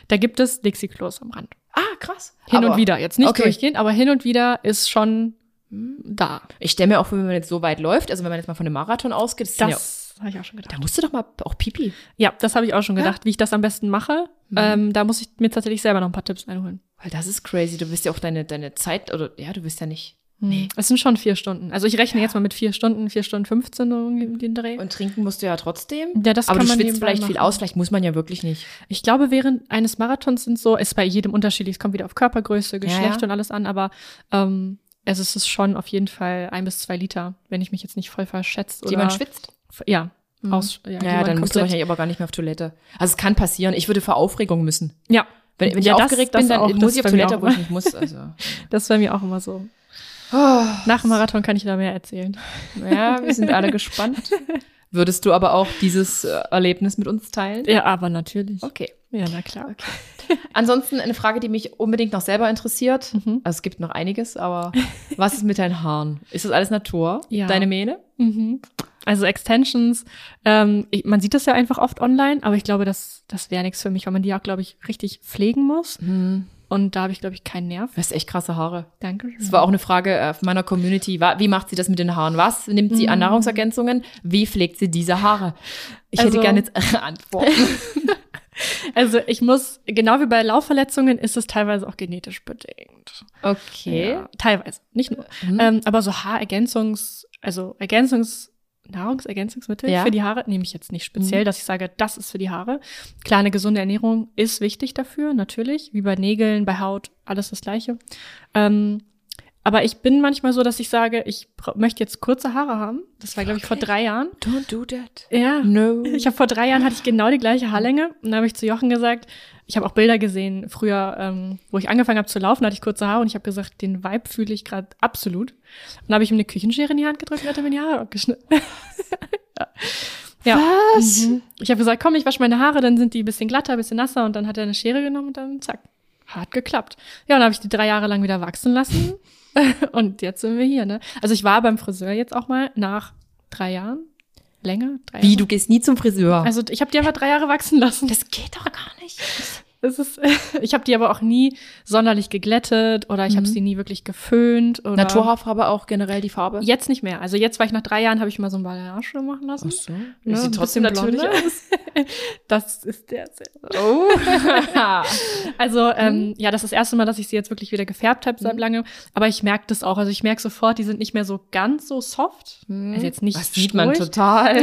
da gibt es Lexiklos am Rand. Ah, krass. Hin Aber und wieder, jetzt nicht okay. durchgehend, aber hin und wieder ist schon da. Ich stelle mir auch vor, wenn man jetzt so weit läuft, also wenn man jetzt mal von einem Marathon ausgeht, das, sind ja, Das habe ich auch schon gedacht. da musst du doch mal auch Pipi. Ja, das habe ich auch schon Ja. gedacht, wie ich das am besten mache. Mhm. Ähm, da muss ich mir tatsächlich selber noch ein paar Tipps einholen. Weil das ist crazy. Du wirst ja auch deine, deine Zeit, oder ja, du bist ja nicht. Nee. Es sind schon vier Stunden. Also ich rechne jetzt mal mit vier Stunden, vier Stunden 15 so um den Dreh. Und trinken musst du ja trotzdem. ja, das Aber kann du man schwitzt vielleicht viel machen. aus, vielleicht muss man ja wirklich nicht. Ich glaube, während eines Marathons sind so, ist bei jedem unterschiedlich, es kommt wieder auf Körpergröße, Geschlecht ja. und alles an, aber ähm, es ist schon auf jeden Fall ein bis zwei Liter, wenn ich mich jetzt nicht voll verschätzt. Oder, Jemand schwitzt? Ja. Mhm. Aus, ja, Ja, dann musst du wahrscheinlich aber gar nicht mehr auf Toilette. Also es kann passieren. Ich würde vor Aufregung müssen. Ja, Wenn, wenn Ja, ich das- aufgeregt das bin, dann auch, muss ich auf Toilette, wo ich nicht muss. Also. [laughs] das bei mir auch immer so. Oh, Nach dem Marathon kann ich da mehr erzählen. ja, wir sind alle gespannt. [laughs] Würdest du aber auch dieses äh, Erlebnis mit uns teilen? Ja, aber natürlich. Okay. Ja, na klar. Ansonsten eine Frage, die mich unbedingt noch selber interessiert. Mhm. Also es gibt noch einiges, aber was ist mit deinen Haaren? Ist das alles Natur? Ja. Deine Mähne? Mhm. Also Extensions, ähm, ich, man sieht das ja einfach oft online, aber ich glaube, das, das wäre nichts für mich, weil man die auch, glaube ich, richtig pflegen muss. Und da habe ich, glaube ich, keinen Nerv. Du hast echt krasse Haare. Danke. Das war auch eine Frage äh, von meiner Community. Wie macht sie das mit den Haaren? Was nimmt sie an Mhm. Nahrungsergänzungen? Wie pflegt sie diese Haare? Ich hätte Also- gerne jetzt [laughs] Antworten. [laughs] Also ich muss, genau wie bei Laufverletzungen, ist es teilweise auch genetisch bedingt. Okay. Ja, teilweise, nicht nur. Mhm. Ähm, aber so Haarergänzungs, also Ergänzungs, Nahrungsergänzungsmittel Ja. für die Haare nehme ich jetzt nicht speziell, dass ich sage, das ist für die Haare. Klar, eine gesunde Ernährung ist wichtig dafür, natürlich, wie bei Nägeln, bei Haut, alles das Gleiche. Ähm, aber ich bin manchmal so, dass ich sage, ich möchte jetzt kurze Haare haben. Das war, glaube ich, vor drei Jahren. Don't do that. Ja. No. Ich habe vor drei Jahren hatte ich genau die gleiche Haarlänge und da habe ich zu Jochen gesagt, ich habe auch Bilder gesehen früher, ähm, wo ich angefangen habe zu laufen, hatte ich kurze Haare und ich habe gesagt, den Vibe fühle ich gerade absolut. Und dann habe ich ihm eine Küchenschere in die Hand gedrückt und hat er mir die Haare abgeschnitten. [laughs] ja. ja. Was? Mhm. Ich habe gesagt, komm, ich wasche meine Haare, dann sind die ein bisschen glatter, ein bisschen nasser und dann hat er eine Schere genommen und dann zack, hat geklappt. Ja, und dann habe ich die drei Jahre lang wieder wachsen lassen [laughs] und jetzt sind wir hier. Ne? Also ich war beim Friseur jetzt auch mal nach drei Jahren, länger, drei Wie, Jahre. du gehst nie zum Friseur? Also ich habe die einfach drei Jahre wachsen lassen. das geht doch gar nicht. [laughs] Das ist, [laughs] ich habe die aber auch nie sonderlich geglättet oder ich habe Mhm. sie nie wirklich geföhnt oder Naturhaarfarbe auch generell die Farbe? Jetzt nicht mehr. Also jetzt war ich nach drei Jahren, habe ich mal so ein Balayage machen lassen. so. Ne, Sieht trotzdem natürlich aus. [laughs] Das ist der. Oh. [laughs] Also ähm, ja, das ist das erste Mal, dass ich sie jetzt wirklich wieder gefärbt habe seit Mhm. langem. Aber ich merke das auch. Also ich merke sofort, die sind nicht mehr so ganz so soft. Also jetzt nicht Das sieht man total.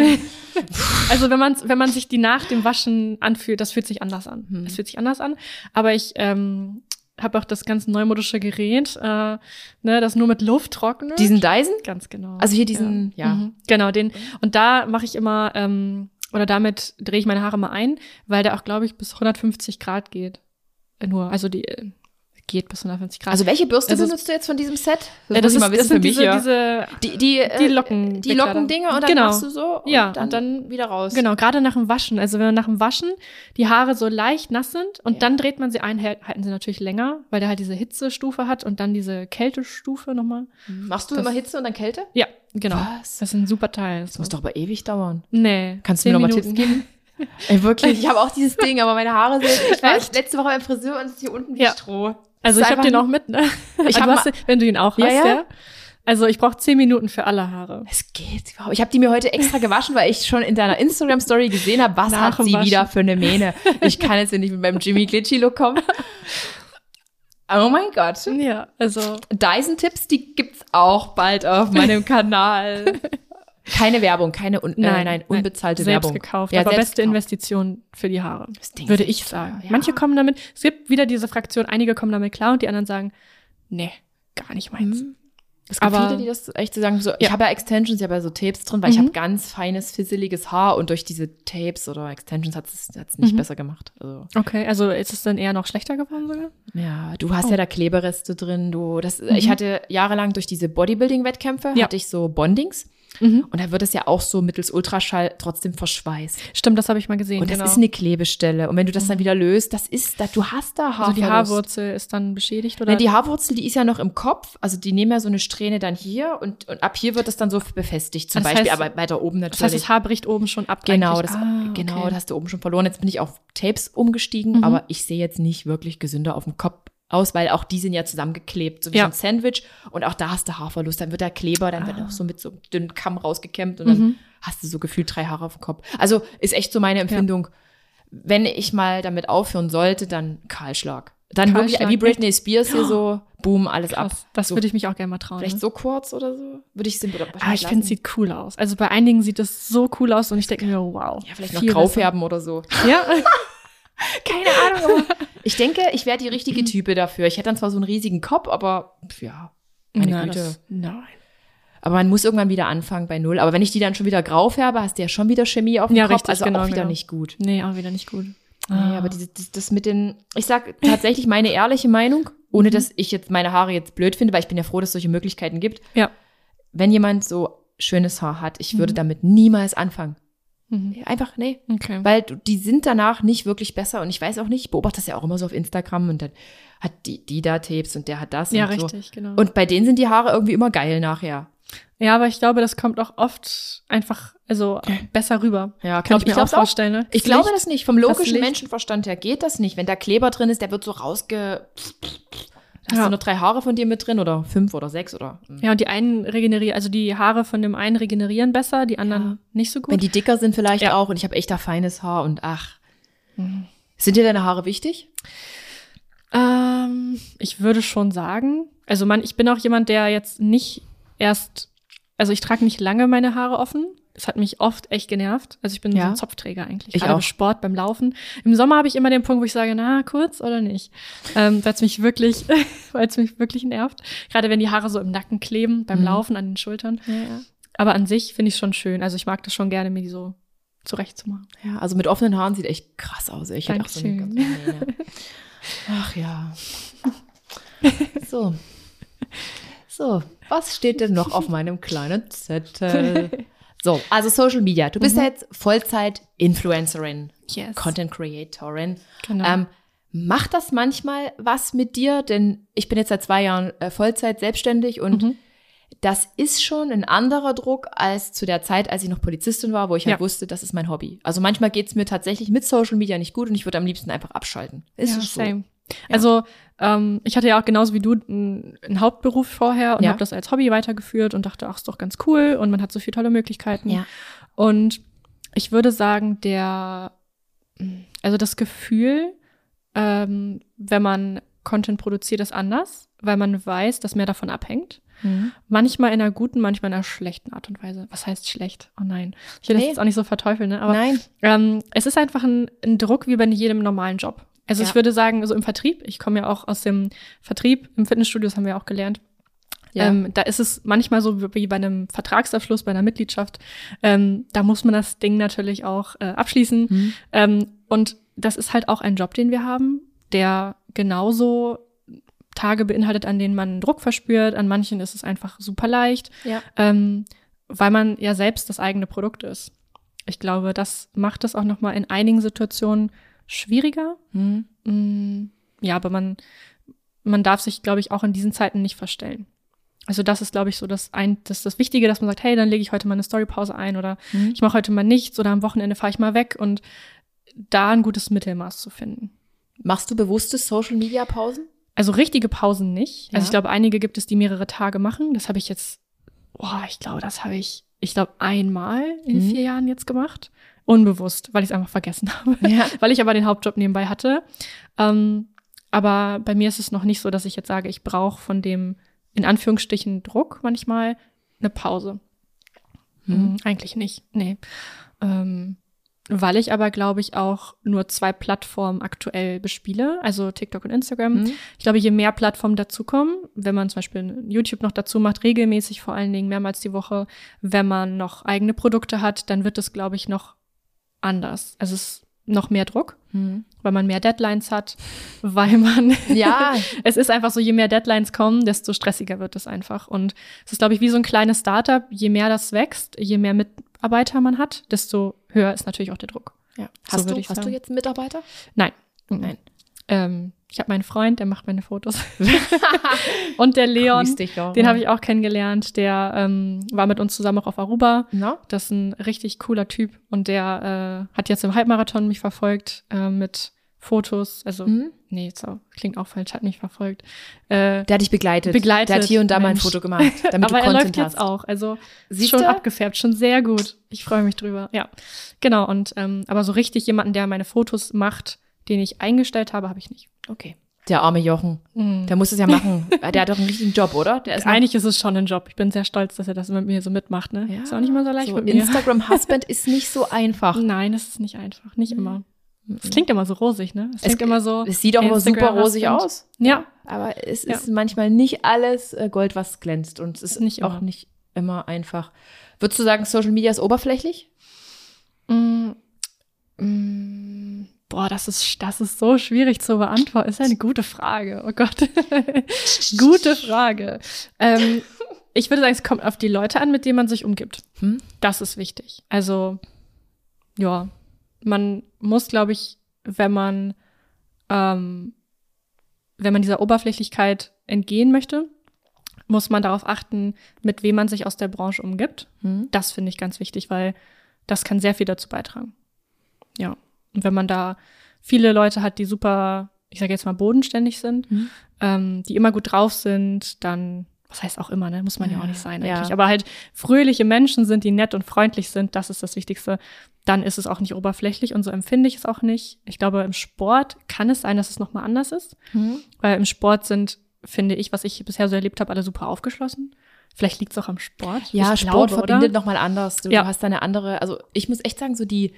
Also wenn man wenn man sich die nach dem Waschen anfühlt, das fühlt sich anders an. Hm. Es fühlt sich anders an. Aber ich ähm, habe auch das ganz neumodische Gerät, äh, ne, das nur mit Luft trocknet. Diesen Dyson? ganz genau. Also hier diesen, ja. Mhm. Genau, den. Und da mache ich immer, ähm, oder damit drehe ich meine Haare mal ein, weil der auch, glaube ich, bis 150 Grad geht. Nur, also die äh, geht bis 150 Grad. Also welche Bürste ist- benutzt du jetzt von diesem Set? äh, muss ich mal wissen das sind für mich, diese, ja. diese Die, die, äh, die Locken- Die Lockendinger und dann Genau. machst du so und Ja, dann, und dann- wieder raus. Genau, gerade nach dem Waschen. Also wenn man nach dem Waschen die Haare so leicht nass sind und Ja. dann dreht man sie ein, halten sie natürlich länger, weil der halt diese Hitzestufe hat und dann diese Kältestufe nochmal. Machst du Das- immer Hitze und dann Kälte? Ja, genau. Was? Das ist ein super Teil. Das muss doch aber ewig dauern. nee. Kannst du mir noch mal Minuten. Tipps geben? [laughs] Ey, wirklich, ich habe auch dieses Ding, aber meine Haare sind. Ich [laughs] war Echt? letzte Woche beim Friseur und es ist hier unten wie Ja. Stroh. Also ich habe den auch mit, ne? [laughs] Ich Ah, hab du hast, wenn du ihn auch hast, ja. ja. Also ich brauche zehn Minuten für alle Haare. Es geht überhaupt. Ich habe die mir heute extra gewaschen, weil ich schon in deiner Instagram-Story gesehen habe, was Nach hat sie Waschen. wieder für eine Mähne. Ich kann jetzt hier nicht mit meinem Jimmy Glitchy-Look kommen. Oh mein Gott. Ja, also Dyson-Tipps, die gibt's auch bald auf meinem Kanal. [laughs] Keine Werbung, keine un nein, nein, unbezahlte selbst Werbung. gekauft, Ja, aber selbst beste gekauft. Investition für die Haare. Das Ding Würde ich sagen. ja. Manche kommen damit, es gibt wieder diese Fraktion, einige kommen damit klar und die anderen sagen, nee, gar nicht meins. Es gibt Aber- viele, die das echt so sagen, so, ich Ja. habe ja Extensions, ich habe ja so Tapes drin, weil ich Mhm. habe ganz feines, fisseliges Haar und durch diese Tapes oder Extensions hat es nicht Mhm. besser gemacht. Also, Okay, also ist es dann eher noch schlechter geworden sogar? ja, du hast Oh. ja da Klebereste drin, du, das, ich hatte jahrelang durch diese Bodybuilding-Wettkämpfe, Ja. hatte ich so Bondings Mhm. und da wird es ja auch so mittels Ultraschall trotzdem verschweißt. Stimmt, das habe ich mal gesehen. Und das genau. ist eine Klebestelle. Und wenn du das dann wieder löst, das ist, da, du hast da Haarverlust. also die Haarwurzel ist dann beschädigt oder? Ne, die Haarwurzel, die ist ja noch im Kopf. Also die nehmen ja so eine Strähne dann hier und, und ab hier wird es dann so befestigt zum Das Beispiel, heißt- aber weiter oben das natürlich. heißt, das Haar bricht oben schon ab. genau, das, Ah, genau, okay. das hast du oben schon verloren. Jetzt bin ich auf Tapes umgestiegen, Mhm. aber ich sehe jetzt nicht wirklich gesünder auf dem Kopf aus, weil auch die sind ja zusammengeklebt, so wie Ja. so ein Sandwich. Und auch da hast du Haarverlust. Dann wird der Kleber, dann wird Ah. auch so mit so einem dünnen Kamm rausgekämmt und dann Mhm. hast du so gefühlt drei Haare auf dem Kopf. Also ist echt so meine Empfindung. Wenn ich mal damit aufhören sollte, dann Kahlschlag. Dann wirklich Kahlschlag, wie Britney Spears hier so, boom, alles ab. Krass. Das so, würde ich mich auch gerne mal trauen. vielleicht ne? so kurz oder so? Würde ich es Ah, ich finde, es sieht cool aus. Also bei einigen sieht es so cool aus und ich denke mir, wow. ja, vielleicht noch grau färben oder so. Ja, [laughs] [laughs] [laughs] Keine Ahnung. Ich denke, ich wäre die richtige Type dafür. Ich hätte dann zwar so einen riesigen Kopf, aber ja, meine Na, Güte. das, nein. Aber man muss irgendwann wieder anfangen bei Null. Aber wenn ich die dann schon wieder grau färbe, hast du ja schon wieder Chemie auf dem Ja, Kopf. richtig, also genau, auch wieder genau. nicht gut. Nee, auch wieder nicht gut. Nee, aber diese, das, das mit den, ich sag tatsächlich meine ehrliche Meinung, ohne dass ich jetzt meine Haare jetzt blöd finde, weil ich bin ja froh, dass es solche Möglichkeiten gibt. Ja. Wenn jemand so schönes Haar hat, ich würde damit niemals anfangen. Mhm. Einfach, nee. Okay. Weil die sind danach nicht wirklich besser und ich weiß auch nicht, ich beobachte das ja auch immer so auf Instagram und dann hat die, die da Tapes und der hat das Ja, und so. richtig, genau. Und bei denen sind die Haare irgendwie immer geil nachher. ja, aber ich glaube, das kommt auch oft einfach, also besser rüber. Ja, Kann ich mir auch glaub's vorstellen. Ne? Ich Das glaube Licht- das nicht. Vom logischen Licht. Menschenverstand her geht das nicht. Wenn da Kleber drin ist, der wird so rausge. Hast Ja. du nur drei Haare von dir mit drin oder fünf oder sechs oder? Ja, und die einen regenerieren, also die Haare von dem einen regenerieren besser, die anderen Ja. nicht so gut. Wenn die dicker sind vielleicht Ja. auch und ich habe echt da feines Haar und ach. Sind dir deine Haare wichtig? Ähm, ich würde schon sagen, also man, ich bin auch jemand, der jetzt nicht erst, also ich trage nicht lange meine Haare offen. Das hat mich oft echt genervt. Also ich bin so Ja. ein Zopfträger eigentlich. Ich Gerade auch. beim Sport, beim Laufen. Im Sommer habe ich immer den Punkt, wo ich sage, na, kurz oder nicht. Ähm, weil es mich wirklich, [laughs] weil es mich wirklich nervt. Gerade wenn die Haare so im Nacken kleben, beim Mhm. Laufen an den Schultern. Aber an sich finde ich es schon schön. Also ich mag das schon gerne, mir die so zurechtzumachen. Ja, also mit offenen Haaren sieht echt krass aus. Ich hätte auch so eine ganz. Ach ja. So. So, was steht denn noch auf [laughs] meinem kleinen Zettel? [laughs] So, also Social Media. Du bist ja jetzt Vollzeit-Influencerin, Yes. Content Creatorin. Genau. Ähm, macht das manchmal was mit dir? Denn ich bin jetzt seit zwei Jahren äh, Vollzeit selbstständig und Mhm. das ist schon ein anderer Druck als zu der Zeit, als ich noch Polizistin war, wo ich halt Ja. wusste, das ist mein Hobby. Also manchmal geht es mir tatsächlich mit Social Media nicht gut und ich würde am liebsten einfach abschalten. Ist ja, es so? same. Also ähm, ich hatte ja auch genauso wie du einen, einen Hauptberuf vorher und Ja. habe das als Hobby weitergeführt und dachte, ach, ist doch ganz cool und man hat so viele tolle Möglichkeiten. Ja. Und ich würde sagen, der, also das Gefühl, ähm, wenn man Content produziert, ist anders, weil man weiß, dass mehr davon abhängt. Mhm. Manchmal in einer guten, manchmal in einer schlechten Art und Weise. Was heißt schlecht? Oh nein. Ich will Nee. das jetzt auch nicht so verteufeln, ne? Aber Nein. ähm, es ist einfach ein, ein Druck wie bei jedem normalen Job. Also Ja. ich würde sagen, so im Vertrieb, ich komme ja auch aus dem Vertrieb, im Fitnessstudio, das haben wir auch gelernt. Ja. Ähm, da ist es manchmal so wie bei einem Vertragsabschluss, bei einer Mitgliedschaft. Ähm, da muss man das Ding natürlich auch äh, abschließen. Mhm. Ähm, und das ist halt auch ein Job, den wir haben, der genauso Tage beinhaltet, an denen man Druck verspürt. An manchen ist es einfach super leicht Ja. ähm, weil man ja selbst das eigene Produkt ist. Ich glaube, das macht es auch noch mal in einigen Situationen schwieriger. Mhm. Mm, ja, aber man man darf sich, glaube ich, auch in diesen Zeiten nicht verstellen. Also das ist, glaube ich, so das, ein, das, das Wichtige, dass man sagt, hey, dann lege ich heute mal eine Storypause ein oder Mhm. ich mache heute mal nichts oder am Wochenende fahre ich mal weg und da ein gutes Mittelmaß zu finden. Machst du bewusste Social-Media-Pausen? Also richtige Pausen nicht. Ja. Also ich glaube, einige gibt es, die mehrere Tage machen. Das habe ich jetzt, boah, ich glaube, das habe ich, ich glaube, einmal in Mhm. vier Jahren jetzt gemacht. Unbewusst, weil ich es einfach vergessen habe. Ja. [laughs] weil ich aber den Hauptjob nebenbei hatte. Ähm, aber bei mir ist es noch nicht so, dass ich jetzt sage, ich brauche von dem, in Anführungsstrichen, Druck manchmal eine Pause. Mhm. Mm, Eigentlich nicht, nee. Ähm, weil ich aber, glaube ich, auch nur zwei Plattformen aktuell bespiele, also TikTok und Instagram. Mhm. Ich glaube, je mehr Plattformen dazukommen, wenn man zum Beispiel YouTube noch dazu macht, regelmäßig vor allen Dingen mehrmals die Woche, wenn man noch eigene Produkte hat, dann wird es, glaube ich, noch anders. Also es ist noch mehr Druck, Mhm. weil man mehr Deadlines hat, weil man [laughs] Ja, [laughs] es ist einfach so, je mehr Deadlines kommen, desto stressiger wird es einfach. Und es ist, glaube ich, wie so ein kleines Startup. Je mehr das wächst, je mehr Mitarbeiter man hat, desto höher ist natürlich auch der Druck. Ja, hast, würde du, hast du jetzt einen Mitarbeiter? Nein. Nein. Ähm, ich habe meinen Freund, der macht meine Fotos. [laughs] Und der Leon, Laura. den habe ich auch kennengelernt. Der ähm, war mit uns zusammen auch auf Aruba. Na? Das ist ein richtig cooler Typ. Und der äh, hat jetzt im Halbmarathon mich verfolgt äh, mit Fotos. Also, Mhm. nee, so, klingt auch falsch, hat mich verfolgt. Äh, Der hat dich begleitet. Begleitet, Der hat hier und da mal ein Mensch. Foto gemacht, [laughs] damit aber du er Content läuft hast. jetzt auch. Also Siehst schon du? abgefärbt, schon sehr gut. Ich freue mich drüber. Ja, genau. Und ähm, aber so richtig jemanden, der meine Fotos macht, den ich eingestellt habe, habe ich nicht. Okay. Der arme Jochen. Mhm. Der muss es ja machen. [laughs] der hat doch einen richtigen Job, oder? Der ist Eigentlich ist es schon ein Job. Ich bin sehr stolz, dass er das mit mir so mitmacht. Ne? Ja, Ist auch nicht mal so leicht so mit mir. Instagram-Husband [laughs] ist nicht so einfach. Nein, es ist nicht einfach. Nicht immer. Es klingt immer so rosig, ne? Es Es- klingt immer so. Es sieht auch immer super rosig aus. Ja. Aber es Ja. ist manchmal nicht alles äh, Gold, was glänzt. Und es ist Nicht auch immer. nicht immer einfach. Würdest du sagen, Social Media ist oberflächlich? Mm, mm, boah, das ist, das ist so schwierig zu beantworten. Ist eine gute Frage. Oh Gott. [laughs] gute Frage. Ähm, ich würde sagen, es kommt auf die Leute an, mit denen man sich umgibt. Hm? Das ist wichtig. Also, ja, man muss, glaube ich, wenn man, ähm, wenn man dieser Oberflächlichkeit entgehen möchte, muss man darauf achten, mit wem man sich aus der Branche umgibt. Hm? Das finde ich ganz wichtig, weil das kann sehr viel dazu beitragen. Ja. Und wenn man da viele Leute hat, die super, ich sage jetzt mal, bodenständig sind, Mhm. ähm, die immer gut drauf sind, dann, was heißt auch immer, ne? Muss man ja, Ja, auch nicht sein ja. eigentlich. Aber halt fröhliche Menschen sind, die nett und freundlich sind, das ist das Wichtigste. Dann ist es auch nicht oberflächlich und so empfinde ich es auch nicht. Ich glaube, im Sport kann es sein, dass es nochmal anders ist. Hm? Weil im Sport sind, finde ich, was ich bisher so erlebt habe, alle super aufgeschlossen. Vielleicht liegt es auch am Sport. Ja, Sport glaube, verbindet nochmal anders. Du, Ja. du hast da eine andere, also ich muss echt sagen, so die,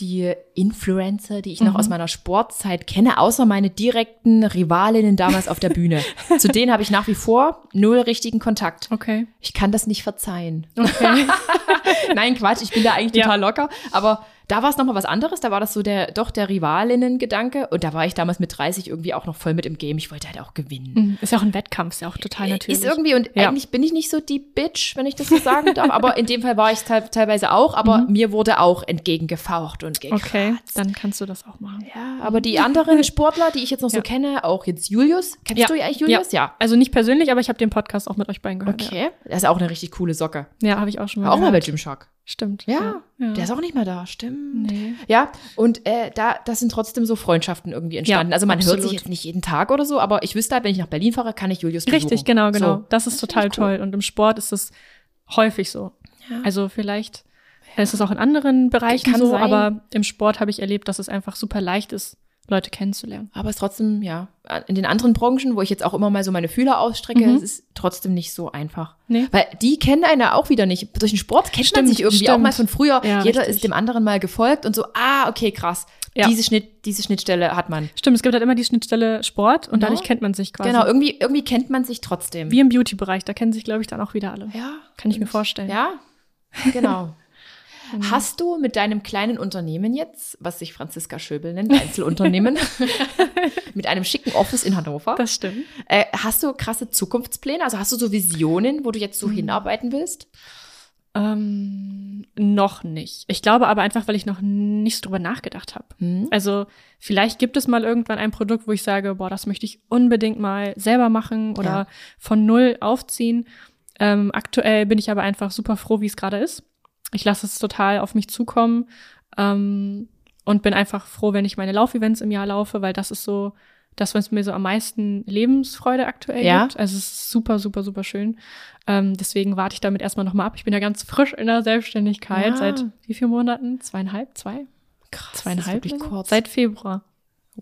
die Influencer, die ich noch Mhm. aus meiner Sportzeit kenne, außer meine direkten Rivalinnen damals auf der Bühne. [laughs] Zu denen habe ich nach wie vor null richtigen Kontakt. Okay. Ich kann das nicht verzeihen. Okay. [laughs] Nein, Quatsch, ich bin da eigentlich Ja. total locker. Aber da war es nochmal was anderes. Da war das so der, doch der Rivalinnen-Gedanke. Und da war ich damals mit 30 irgendwie auch noch voll mit im Game. Ich wollte halt auch gewinnen. Mhm. ist ja auch ein Wettkampf, ist ja auch total natürlich. Ist irgendwie, und Ja. eigentlich bin ich nicht so die Bitch, wenn ich das so sagen darf, aber in dem Fall war ich teil, teilweise auch, aber mir wurde auch entgegengefaucht und gekratzt. Mhm. okay, dann kannst du das auch machen. Ja, aber die anderen Sportler, die ich jetzt noch so Ja. kenne, auch jetzt Julius, kennst Ja. du eigentlich Julius? Ja. Also nicht persönlich, aber ich habe den Podcast auch mit euch beiden gehört. Okay, das ist auch eine richtig coole Socke. Ja, ja habe ich auch schon mal War auch mal bei. Gymshark. Stimmt. Ja, ja. der ist auch nicht mehr da, stimmt. Nee. Ja, und äh, da, das sind trotzdem so Freundschaften irgendwie entstanden. Ja, also man hört absolut. sich jetzt nicht jeden Tag oder so, aber ich wüsste halt, wenn ich nach Berlin fahre, kann ich Julius besuchen. Richtig, genau, genau. So. Das ist Das total cool. toll. Und im Sport ist es häufig so. Ja. Also vielleicht ist es auch in anderen Bereichen Kann so, sein. aber im Sport habe ich erlebt, dass es einfach super leicht ist, Leute kennenzulernen. Aber es ist trotzdem, ja, in den anderen Branchen, wo ich jetzt auch immer mal so meine Fühler ausstrecke, Mhm. es ist trotzdem nicht so einfach. Nee. Weil die kennen einen ja auch wieder nicht. Durch den Sport kennt man Stimmt, sich irgendwie stimmt. auch mal von früher. Ja, Jeder richtig. ist dem anderen mal gefolgt und so, ah, okay, krass. Ja. Diese, Schnitt, diese Schnittstelle hat man. Stimmt, es gibt halt immer die Schnittstelle Sport und Ja. dadurch kennt man sich quasi. Genau, irgendwie, irgendwie kennt man sich trotzdem. Wie im Beauty-Bereich, da kennen sich, glaube ich, dann auch wieder alle. ja. Kann ich mir vorstellen. Ja, genau. [laughs] Hast du mit deinem kleinen Unternehmen jetzt, was sich Franziska Schöbel nennt, Einzelunternehmen, [laughs] mit einem schicken Office in Hannover, Das stimmt. äh, hast du krasse Zukunftspläne? Also hast du so Visionen, wo du jetzt so Mhm. hinarbeiten willst? Ähm, noch nicht. Ich glaube aber einfach, weil ich noch nicht so drüber nachgedacht habe. Hm? Also vielleicht gibt es mal irgendwann ein Produkt, wo ich sage, boah, das möchte ich unbedingt mal selber machen oder Ja. von null aufziehen. Ähm, aktuell bin ich aber einfach super froh, wie es gerade ist. Ich lasse es total auf mich zukommen ähm, und bin einfach froh, wenn ich meine Laufevents im Jahr laufe, weil das ist so das, was mir so am meisten Lebensfreude aktuell Ja. gibt. Also es ist super, super, super schön. Ähm, deswegen warte ich damit erstmal nochmal ab. Ich bin ja ganz frisch in der Selbstständigkeit Ja. seit wie vielen Monaten? Zweieinhalb, zwei? Krass, Zweieinhalb? Das ist kurz. Seit Februar.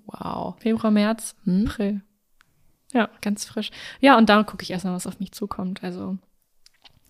wow. Februar, März, Hm? April. Ja, ganz frisch. Ja, und dann gucke ich erstmal, was auf mich zukommt. Also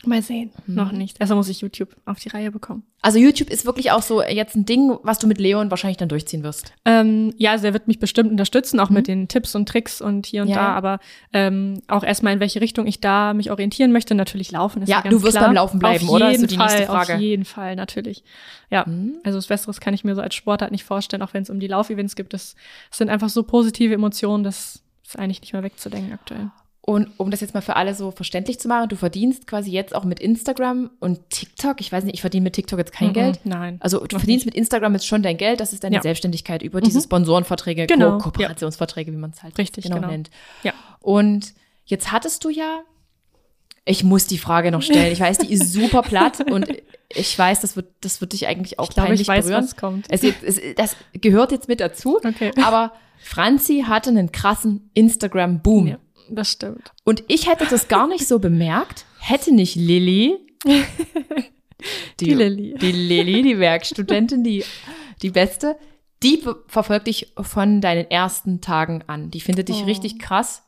mal sehen. Noch nicht. Erstmal muss ich YouTube auf die Reihe bekommen. Also YouTube ist wirklich auch so jetzt ein Ding, was du mit Leon wahrscheinlich dann durchziehen wirst. Ähm, ja, also er wird mich bestimmt unterstützen, auch mit den Tipps und Tricks und hier und Mhm. Ja, da, aber ähm, auch erstmal in welche Richtung ich da mich orientieren möchte. Natürlich laufen ist Ja, ja, ganz du wirst klar. beim Laufen bleiben, auf oder? Ist Jeden so die Fall, nächste Frage. Auf jeden Fall, natürlich. Ja, Mhm. also was Besseres kann ich mir so als Sportart nicht vorstellen, auch wenn es um die Laufevents gibt. Das, das sind einfach so positive Emotionen, das ist eigentlich nicht mehr wegzudenken aktuell. Und um das jetzt mal für alle so verständlich zu machen, du verdienst quasi jetzt auch mit Instagram und TikTok. Ich weiß nicht, ich verdiene mit TikTok jetzt kein Mhm, Geld. Nein. Also du verdienst mit Instagram jetzt schon dein Geld, das ist deine Ja. Selbstständigkeit über diese Sponsorenverträge, Genau, Ko Kooperationsverträge, wie man es halt Richtig, genau. nennt. Ja. Und jetzt hattest du ja, ich muss die Frage noch stellen. Ich weiß, die ist super platt [laughs] und ich weiß, das wird, das wird dich eigentlich auch Ich glaube, peinlich ich weiß, berühren. was kommt. Es, es, das gehört jetzt mit dazu. Okay. Aber Franzi hatte einen krassen Instagram-Boom. Ja, das stimmt. Und ich hätte das gar nicht so bemerkt, hätte nicht Lilly, [laughs] Die Lilly. die Lilly, die Werkstudentin, die, die Beste, die verfolgt dich von deinen ersten Tagen an. Die findet dich Oh. richtig krass.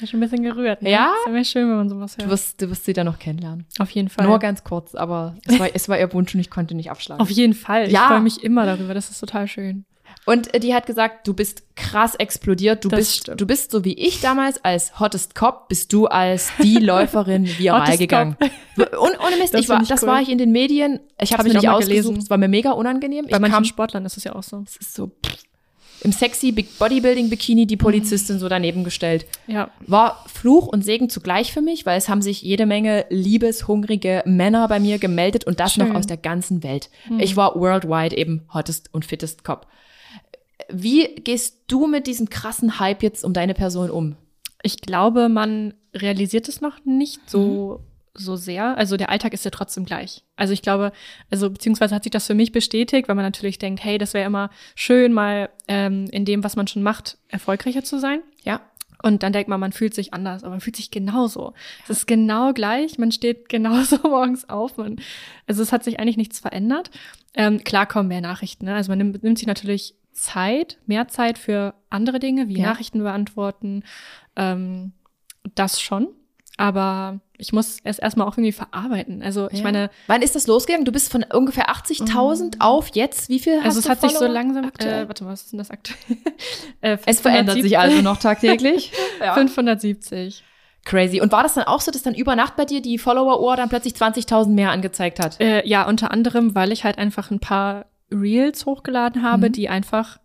Ja, schon ein bisschen gerührt. Ne? Ja? Ist ja schön, wenn man sowas Du hört. wirst, du wirst sie dann noch kennenlernen. Auf jeden Fall. Nur ganz kurz, aber es war, es war ihr Wunsch und ich konnte nicht abschlagen. Auf jeden Fall. Ich Ja. freue mich immer darüber. Das ist total schön. Und äh, die hat gesagt, du bist krass explodiert. Du Das bist, stimmt. du bist so wie ich damals als Hottest Cop, bist du als die [laughs] Läuferin viral gegangen. Und ohne Mist, [laughs] Das ich war, ich das cool. war ich in den Medien. Ich habe Hab es mir nicht mal ausgesucht. gelesen. Es war mir mega unangenehm. Bei ich manchen kam, Sportlern ist es ja auch so. es ist so im sexy Big Bodybuilding Bikini die Polizistin so daneben gestellt. Ja. War Fluch und Segen zugleich für mich, weil es haben sich jede Menge liebeshungrige Männer bei mir gemeldet und das Schön. noch aus der ganzen Welt. Ich war worldwide eben hottest und fittest Cop. Wie gehst du mit diesem krassen Hype jetzt um deine Person um? Ich glaube, man realisiert es noch nicht so, so sehr. Also der Alltag ist ja trotzdem gleich. Also ich glaube, also beziehungsweise hat sich das für mich bestätigt, weil man natürlich denkt, hey, das wäre immer schön, mal ähm, in dem, was man schon macht, erfolgreicher zu sein. Ja. Und dann denkt man, man fühlt sich anders, aber man fühlt sich genauso. Es ist genau gleich, man steht [laughs] genauso morgens auf. Man, also es hat sich eigentlich nichts verändert. Ähm, klar kommen mehr Nachrichten. Ne? Also man nimmt, nimmt sich natürlich Zeit, mehr Zeit für andere Dinge, wie Ja. Nachrichten beantworten. Ähm, das schon. Aber ich muss es erstmal auch irgendwie verarbeiten. Also ich Ja. meine, Wann ist das losgegangen? Du bist von ungefähr 80.000 auf jetzt. Wie viel hast also es du hat sich so langsam, aktuell? äh, warte mal, was ist denn das aktuell? [laughs] äh, es verändert sich 570 also noch tagtäglich. [laughs] ja. 570. Crazy. Und war das dann auch so, dass dann über Nacht bei dir die Follower-Uhr dann plötzlich 20.000 mehr angezeigt hat? Äh, ja, unter anderem, weil ich halt einfach ein paar Reels hochgeladen habe, Mhm. die einfach,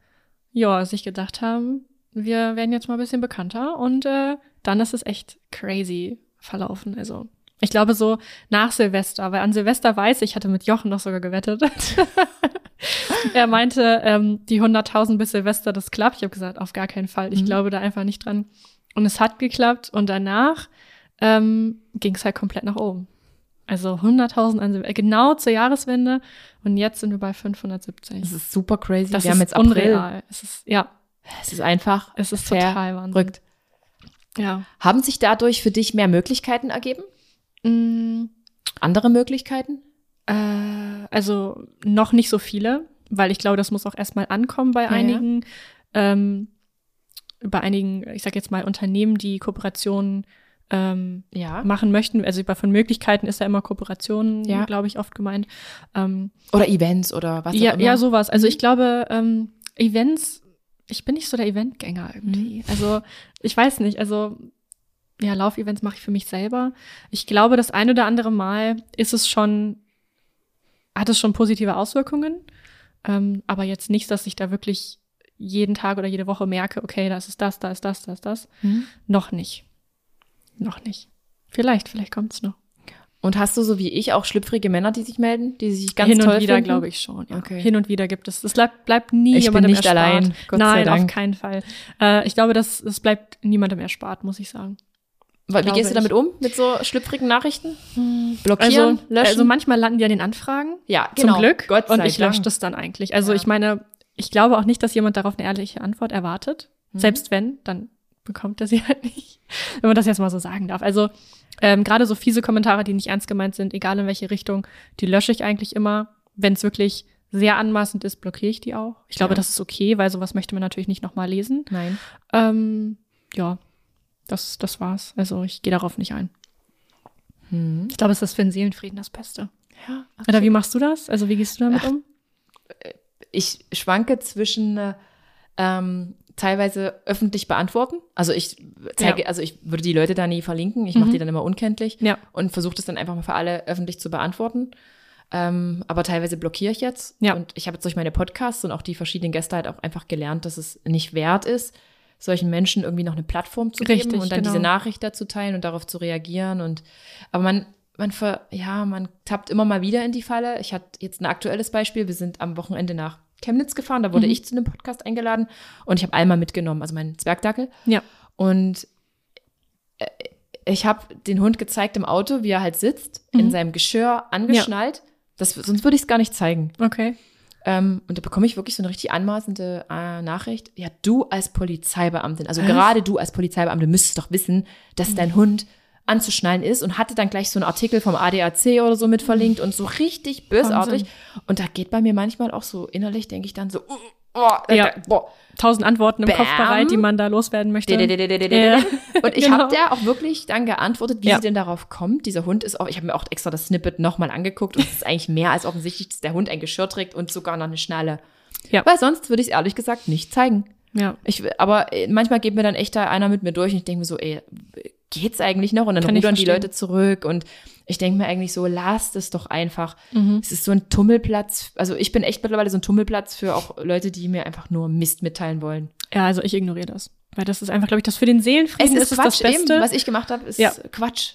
ja, sich gedacht haben, wir werden jetzt mal ein bisschen bekannter und äh, dann ist es echt crazy verlaufen. Also ich glaube so nach Silvester, weil an Silvester weiß ich, hatte mit Jochen noch sogar gewettet. [laughs] er meinte, ähm, die 100.000 bis Silvester, das klappt. Ich habe gesagt, auf gar keinen Fall. Ich Mhm. glaube da einfach nicht dran. Und es hat geklappt und danach ähm, ging es halt komplett nach oben. Also 100.000 an Silvester, genau zur Jahreswende und jetzt sind wir bei 570. Das ist super crazy. Das Wir ist haben jetzt April. unreal. Es ist, ja, Es ist einfach es ist total Wahnsinn. verrückt. Ja. Haben sich dadurch für dich mehr Möglichkeiten ergeben? Mm, Andere Möglichkeiten? Äh, also noch nicht so viele, weil ich glaube, das muss auch erstmal ankommen bei Ja, einigen, ähm, bei einigen, ich sag jetzt mal, Unternehmen, die Kooperationen ähm, Ja. machen möchten. Also bei von Möglichkeiten ist ja immer Kooperationen, Ja. glaube ich, oft gemeint. Ähm, Oder Events oder was ja, auch immer. ja, sowas. Also Mhm. ich glaube, ähm, Events, ich bin nicht so der Eventgänger irgendwie. Mhm. Also ich weiß nicht, also ja, Laufevents mache ich für mich selber. Ich glaube, das ein oder andere Mal ist es schon, hat es schon positive Auswirkungen. Ähm, aber jetzt nicht, dass ich da wirklich jeden Tag oder jede Woche merke, okay, das ist das, da ist das, da ist das. Mhm. Noch nicht. Noch nicht. Vielleicht, vielleicht kommt's noch. Und hast du so wie ich auch schlüpfrige Männer, die sich melden, die sich ganz Hin toll und wieder, glaube ich schon. Ja. Okay. Hin und wieder gibt es. Es bleibt, bleibt nie Ich bin jemandem nicht erspart. allein, Gott sei Nein, Dank. auf keinen Fall. Äh, ich glaube, das, es bleibt niemandem erspart, muss ich sagen. Wie glaube gehst du damit um mit so schlüpfrigen Nachrichten? Blockieren, Also, löschen? also manchmal landen die an den Anfragen. ja, genau. Zum Glück. Gott sei und ich lösche das dann eigentlich. Also Ja. ich meine, ich glaube auch nicht, dass jemand darauf eine ehrliche Antwort erwartet. Mhm. Selbst wenn, dann bekommt er sie [laughs] halt nicht. Wenn man das jetzt mal so sagen darf. Also ähm, gerade so fiese Kommentare, die nicht ernst gemeint sind, egal in welche Richtung, die lösche ich eigentlich immer. Wenn es wirklich sehr anmaßend ist, blockiere ich die auch. Ich glaube, Ja. das ist okay, weil sowas möchte man natürlich nicht nochmal lesen. Nein. Ähm, ja, das, das war's. Also ich gehe darauf nicht ein. Hm. Ich glaube, es ist für den Seelenfrieden das Beste. Ja, Oder wie machst du das? Also wie gehst du damit Ach, um? ich schwanke zwischen äh, ähm, teilweise öffentlich beantworten. Also ich zeige, Ja. also ich würde die Leute da nie verlinken. Ich mache Mhm. die dann immer unkenntlich Ja. und versuche das dann einfach mal für alle öffentlich zu beantworten. Ähm, aber teilweise blockiere ich jetzt. Ja. Und ich habe jetzt durch meine Podcasts und auch die verschiedenen Gäste halt auch einfach gelernt, dass es nicht wert ist, solchen Menschen irgendwie noch eine Plattform zu geben Richtig, und dann genau. diese Nachricht dazu teilen und darauf zu reagieren. Und aber man, man ver, ja, man tappt immer mal wieder in die Falle. Ich hatte jetzt ein aktuelles Beispiel. Wir sind am Wochenende nach Chemnitz gefahren. Da wurde Mhm. ich zu einem Podcast eingeladen und ich habe Alma mitgenommen, also meinen Zwergdackel. Ja. Und äh, ich habe den Hund gezeigt im Auto, wie er halt sitzt, in Mhm. seinem Geschirr angeschnallt. Das, sonst würde ich es gar nicht zeigen. Okay. Ähm, und da bekomme ich wirklich so eine richtig anmaßende äh, Nachricht. Ja, du als Polizeibeamtin, also Was? gerade du als Polizeibeamte müsstest doch wissen, dass dein Hund anzuschnallen ist und hatte dann gleich so einen Artikel vom ADAC oder so mit verlinkt und so richtig bösartig. Und da geht bei mir manchmal auch so innerlich, denke ich dann so, uh, oh, Ja. boah, Tausend Antworten im Bam. Kopf bereit, die man da loswerden möchte. Ja. Und ich [laughs] Genau. habe der auch wirklich dann geantwortet, wie Ja. sie denn darauf kommt. Dieser Hund ist auch, ich habe mir auch extra das Snippet nochmal angeguckt und es ist eigentlich mehr als offensichtlich, dass der Hund ein Geschirr trägt und sogar noch eine Schnalle. Ja. Weil sonst würde ich es ehrlich gesagt nicht zeigen. Ja. Ich, aber äh, manchmal geht mir dann echt da einer mit mir durch und ich denke mir so, ey, geht's eigentlich noch? Und dann Kann rudern die. Leute zurück und ich denke mir eigentlich so, lasst es doch einfach. Mhm. Es ist so ein Tummelplatz. Also ich bin echt mittlerweile so ein Tummelplatz für auch Leute, die mir einfach nur Mist mitteilen wollen. Ja, also ich ignoriere das. Weil das ist einfach, glaube ich, das für den Seelenfrieden ist, es das Beste. eben. Was ich gemacht habe, ist Ja. Quatsch.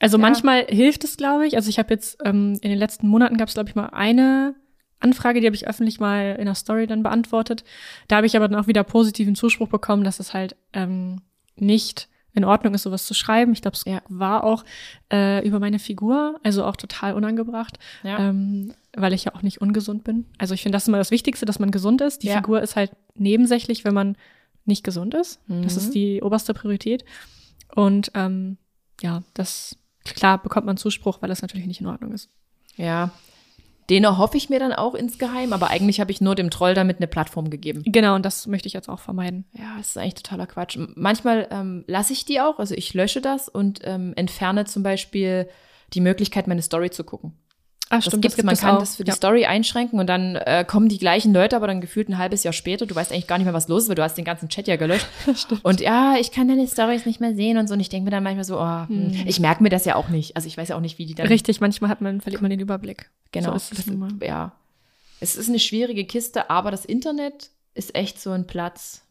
also ja. manchmal hilft es, glaube ich. Also ich habe jetzt ähm, in den letzten Monaten gab es, glaube ich, mal eine Anfrage, die habe ich öffentlich mal in der Story dann beantwortet. Da habe ich aber dann auch wieder positiven Zuspruch bekommen, dass es halt ähm, nicht in Ordnung ist, sowas zu schreiben. Ich glaube, es Ja. war auch äh, über meine Figur, also auch total unangebracht. Ja. ähm, weil ich ja auch nicht ungesund bin. Also ich finde, das ist immer das Wichtigste, dass man gesund ist. Die Ja. Figur ist halt nebensächlich, wenn man nicht gesund ist. Das Mhm. ist die oberste Priorität. Und ähm, ja, das klar bekommt man Zuspruch, weil das natürlich nicht in Ordnung ist. ja. Den erhoffe ich mir dann auch insgeheim, aber eigentlich habe ich nur dem Troll damit eine Plattform gegeben. Genau, und das möchte ich jetzt auch vermeiden. Ja, das ist eigentlich totaler Quatsch. Manchmal ähm, lasse ich die auch, also ich lösche das und ähm, entferne zum Beispiel die Möglichkeit, meine Story zu gucken. Ah, Das gibt's, man kann das für die ja. Story einschränken und dann äh, kommen die gleichen Leute, aber dann gefühlt ein halbes Jahr später. Du weißt eigentlich gar nicht mehr, was los ist, weil du hast den ganzen Chat ja gelöscht. [laughs] Und ja, ich kann deine Stories nicht mehr sehen und so. Und ich denke mir dann manchmal so, oh, hm. ich merke mir das ja auch nicht. Also ich weiß ja auch nicht, wie die dann. Richtig, manchmal hat man, verliert man den Überblick. Genau. So ist es das, ja. Es ist eine schwierige Kiste, aber das Internet ist echt so ein Platz.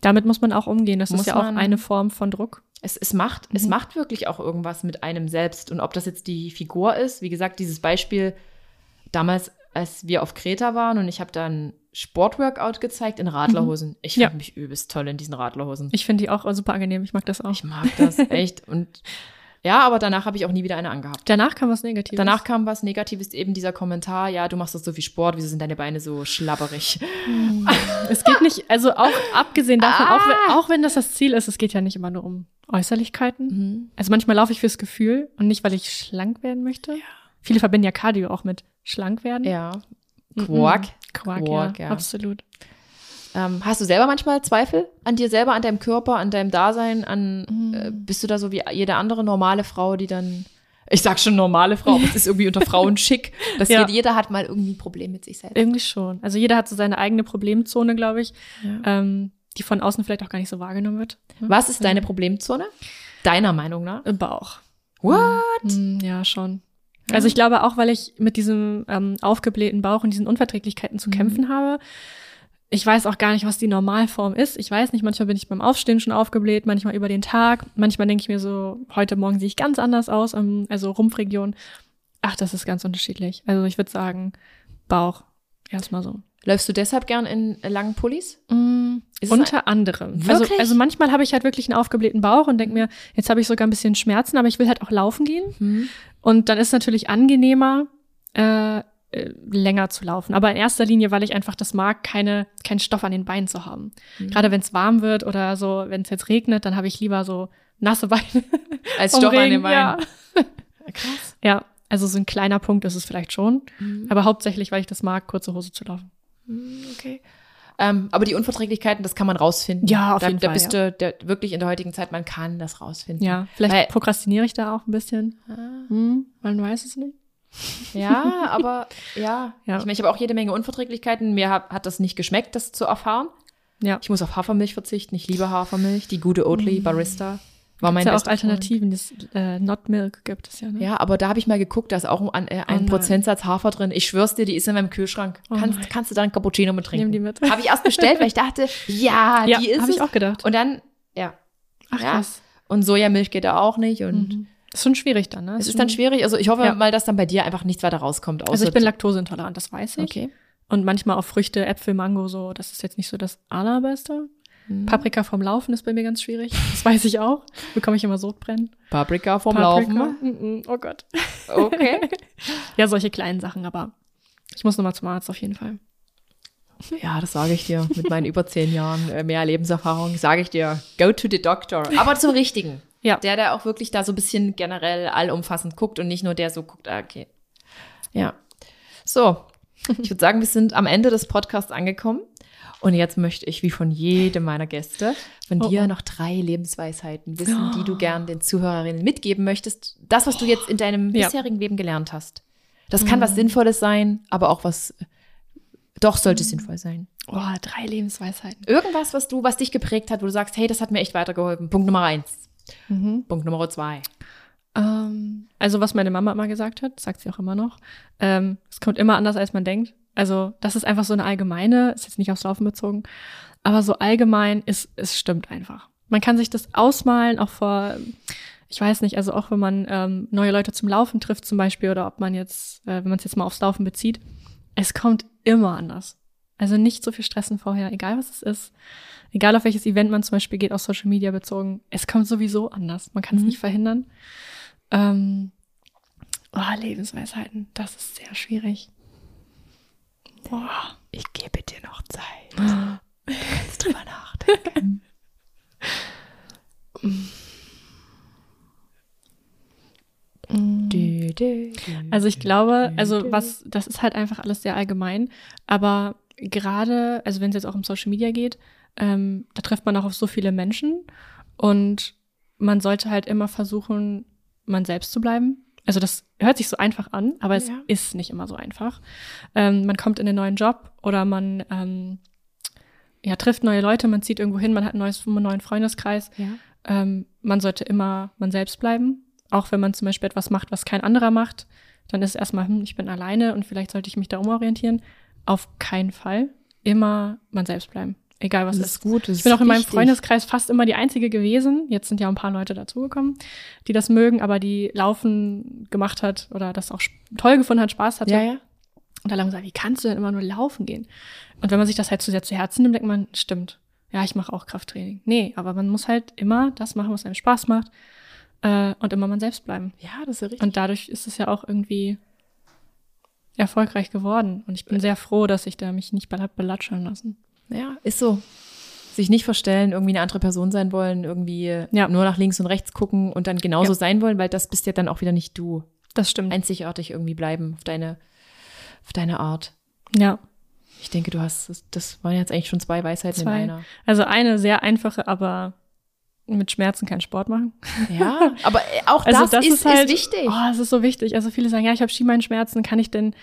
Damit muss man auch umgehen. Das Muss ist ja auch eine Form von Druck. Es, es, macht, es Mhm. macht wirklich auch irgendwas mit einem selbst. Und ob das jetzt die Figur ist, wie gesagt, dieses Beispiel damals, als wir auf Kreta waren und ich habe dann Sportworkout gezeigt in Radlerhosen. Ich fand Ja. mich übelst toll in diesen Radlerhosen. Ich finde die auch super angenehm. Ich mag das auch. Ich mag das echt. Und ja, aber danach habe ich auch nie wieder eine angehabt. Danach kam was Negatives. Danach kam was Negatives, eben dieser Kommentar, ja, du machst doch so viel Sport, wieso sind deine Beine so schlabberig? Es geht nicht, also auch abgesehen davon, Ah. auch, wenn, auch wenn das das Ziel ist, es geht ja nicht immer nur um Äußerlichkeiten. Mhm. Also manchmal laufe ich fürs Gefühl und nicht, weil ich schlank werden möchte. Viele verbinden ja Cardio auch mit schlank werden. Ja. Mhm. Quark. Quark, Quark, ja, ja. absolut. Ähm, hast du selber manchmal Zweifel an dir selber, an deinem Körper, an deinem Dasein, an Mhm. äh, bist du da so wie jede andere normale Frau, die dann ich sag schon normale Frau, aber es ist irgendwie unter Frauen [laughs] schick, dass Ja. jeder, jeder hat mal irgendwie ein Problem mit sich selbst. Irgendwie schon. Also jeder hat so seine eigene Problemzone, glaube ich, Ja. ähm, die von außen vielleicht auch gar nicht so wahrgenommen wird. Was ist deine Problemzone? Deiner Meinung nach? Im Bauch. What? Mm, ja, schon. Also ich glaube auch, weil ich mit diesem ähm, aufgeblähten Bauch und diesen Unverträglichkeiten zu Mhm. kämpfen habe, ich weiß auch gar nicht, was die Normalform ist. Ich weiß nicht, manchmal bin ich beim Aufstehen schon aufgebläht, manchmal über den Tag. Manchmal denke ich mir so, heute Morgen sehe ich ganz anders aus, ähm, also Rumpfregion. Ach, das ist ganz unterschiedlich. Also ich würde sagen, Bauch. Erstmal so. Läufst du deshalb gern in langen Pullis? Mm, unter anderem. Also, Wirklich? also manchmal habe ich halt wirklich einen aufgeblähten Bauch und denke mir, jetzt habe ich sogar ein bisschen Schmerzen, aber ich will halt auch laufen gehen. Und dann ist es natürlich angenehmer, äh, äh, länger zu laufen. Aber in erster Linie, weil ich einfach das mag, keine, keinen Stoff an den Beinen zu haben. Mhm. Gerade wenn es warm wird oder so, wenn es jetzt regnet, dann habe ich lieber so nasse Beine. [laughs] Als Stoff an Regen, den Beinen. Ja. [laughs] Krass. ja, also so ein kleiner Punkt ist es vielleicht schon. Mhm. Aber hauptsächlich, weil ich das mag, kurze Hose zu laufen. Okay. Ähm, aber die Unverträglichkeiten, das kann man rausfinden. Ja, auf da, jeden da Fall, bist du der, wirklich in der heutigen Zeit, man kann das rausfinden. Ja, vielleicht Weil- prokrastiniere ich da auch ein bisschen. Ah. Hm, man weiß es nicht. Ja, aber ja. Ja. Ich meine, ich habe auch jede Menge Unverträglichkeiten. Mir hat, hat das nicht geschmeckt, das zu erfahren. Ja. Ich muss auf Hafermilch verzichten. Ich liebe Hafermilch. Die gute Oatly Barista war mein ja auch Alternativen, das äh, Not Milk gibt es ja. Ne? Ja, aber da habe ich mal geguckt, da ist auch ein, äh, ein nein. Prozentsatz Hafer drin. Ich schwör's dir, die ist in meinem Kühlschrank. Oh kannst, nein. kannst du da einen Cappuccino mit trinken? Nehmen die mit. Habe ich erst bestellt, weil ich dachte, ja, [laughs] ja, die ist habe es. ich auch gedacht. Und dann, ja. Ach ja. krass. Und Sojamilch geht da auch nicht. Und Mhm. Das ist schon schwierig dann, ne? es ist dann schwierig. Also ich hoffe Ja. mal, dass dann bei dir einfach nichts weiter rauskommt. Außer Also ich bin laktoseintolerant, das weiß ich. Okay. Und manchmal auch Früchte, Äpfel, Mango, so, das ist jetzt nicht so das Allerbeste. Mhm. Paprika vom Laufen ist bei mir ganz schwierig. Das weiß ich auch. Bekomme ich immer Sodbrennen. Paprika vom Paprika. Laufen. Oh Gott. Okay. [laughs] Ja, solche kleinen Sachen, aber ich muss nochmal zum Arzt auf jeden Fall. Ja, das sage ich dir. Mit meinen über zehn Jahren äh, mehr Lebenserfahrung sage ich dir, go to the doctor. Aber zum Richtigen. Ja. Der, der auch wirklich da so ein bisschen generell allumfassend guckt und nicht nur der so guckt, ah, okay. Ja. So, ich würde sagen, wir sind am Ende des Podcasts angekommen. Und jetzt möchte ich, wie von jedem meiner Gäste, von Oh, dir oh. noch drei Lebensweisheiten wissen, die du gern den Zuhörerinnen mitgeben möchtest. Das, was du jetzt in deinem Ja. bisherigen Leben gelernt hast. Das kann was Sinnvolles sein, aber auch was, doch sollte sinnvoll sein. Oh, drei Lebensweisheiten. Irgendwas, was du, was dich geprägt hat, wo du sagst, hey, das hat mir echt weitergeholfen. Punkt Nummer eins. Mhm. Punkt Nummer zwei. Ähm, also was meine Mama immer gesagt hat, sagt sie auch immer noch, ähm, es kommt immer anders, als man denkt. Also das ist einfach so eine allgemeine, ist jetzt nicht aufs Laufen bezogen, aber so allgemein ist, es stimmt einfach. Man kann sich das ausmalen, auch vor, ich weiß nicht, also auch wenn man ähm, neue Leute zum Laufen trifft zum Beispiel oder ob man jetzt, äh, wenn man es jetzt mal aufs Laufen bezieht, es kommt immer anders. Also nicht so viel stressen vorher, egal was es ist. Egal auf welches Event man zum Beispiel geht, auf Social Media bezogen, es kommt sowieso anders. Man kann es Mhm. nicht verhindern. Ähm, oh, Lebensweisheiten, das ist sehr schwierig. Boah. Ich gebe dir noch Zeit. Du kannst drüber nachdenken. [laughs] Dü, Also ich glaube, also was, das ist halt einfach alles sehr allgemein. Aber gerade, also wenn es jetzt auch um Social Media geht, ähm, da trifft man auch auf so viele Menschen und man sollte halt immer versuchen, man selbst zu bleiben. Also das hört sich so einfach an, aber es Ja. ist nicht immer so einfach. Ähm, man kommt in einen neuen Job oder man ähm, ja, trifft neue Leute, man zieht irgendwo hin, man hat ein neues, einen neuen Freundeskreis. Ja. Ähm, man sollte immer man selbst bleiben. Auch wenn man zum Beispiel etwas macht, was kein anderer macht, dann ist es erstmal, hm, ich bin alleine und vielleicht sollte ich mich da umorientieren. Auf keinen Fall. Immer man selbst bleiben. Egal was Das ist. ist gut. Das Ich bin auch in meinem wichtig. Freundeskreis fast immer die Einzige gewesen. Jetzt sind ja ein paar Leute dazugekommen, die das mögen, aber die Laufen gemacht hat oder das auch toll gefunden hat, Spaß hatte. Ja, ja. Und alle haben gesagt, wie kannst du denn immer nur laufen gehen? Und wenn man sich das halt zu sehr zu Herzen nimmt, denkt man, stimmt. Ja, ich mache auch Krafttraining. Nee, aber man muss halt immer das machen, was einem Spaß macht. Äh, und immer man selbst bleiben. Ja, das ist ja richtig. Und dadurch ist es ja auch irgendwie erfolgreich geworden. Und ich bin sehr froh, dass ich da mich nicht bel- belatschern lassen. Ja, ist so. Sich nicht verstellen, irgendwie eine andere Person sein wollen, irgendwie Ja. nur nach links und rechts gucken und dann genauso Ja. sein wollen, weil das bist ja dann auch wieder nicht du. Das stimmt. Einzigartig irgendwie bleiben auf deine, auf deine Art. ja. Ich denke, du hast, das- das waren jetzt eigentlich schon zwei Weisheiten Zwei. in einer. Also eine sehr einfache, aber mit Schmerzen keinen Sport machen. Ja, [laughs] aber äh, auch Also das, ist, halt, ist wichtig. Oh, das ist so wichtig. Also viele sagen, ja, ich habe Schienbeinschmerzen, kann ich denn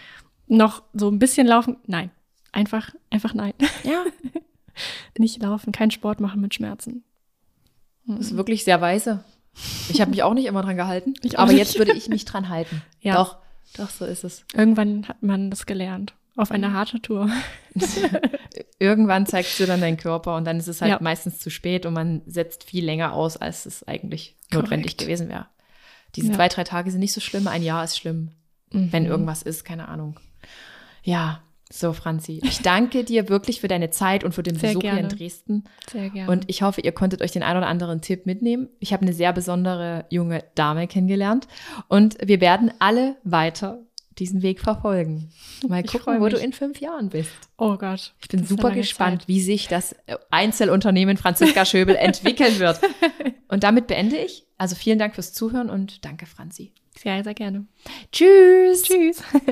noch so ein bisschen laufen? Nein. Einfach, einfach nein. Ja, [laughs] Nicht laufen, keinen Sport machen mit Schmerzen. das ist wirklich sehr weise. Ich habe mich auch nicht immer dran gehalten, [laughs] aber nicht. jetzt würde ich mich dran halten. Ja. Doch, doch, so ist es. Irgendwann hat man das gelernt. Auf eine harte Tour. [laughs] Irgendwann zeigst du dann deinen Körper und dann ist es halt Ja. meistens zu spät und man setzt viel länger aus, als es eigentlich notwendig Korrekt. gewesen wäre. Diese Ja. zwei, drei Tage sind nicht so schlimm, ein Jahr ist schlimm, wenn irgendwas ist, keine Ahnung. Ja, so Franzi, ich danke dir wirklich für deine Zeit und für den Sehr Besuch hier in gerne. Dresden. Sehr gerne. Und ich hoffe, ihr konntet euch den ein oder anderen Tipp mitnehmen. Ich habe eine sehr besondere junge Dame kennengelernt und wir werden alle weiter diesen Weg verfolgen. Mal Ich gucken, wo du in fünf Jahren bist. oh Gott. Ich bin super gespannt, Zeit. wie sich das äh, Einzelunternehmen Franziska [laughs] Schöbel entwickeln wird. [laughs] Und damit beende ich. Also vielen Dank fürs Zuhören und danke, Franzi. Sehr, sehr gerne. Tschüss. Tschüss. [laughs]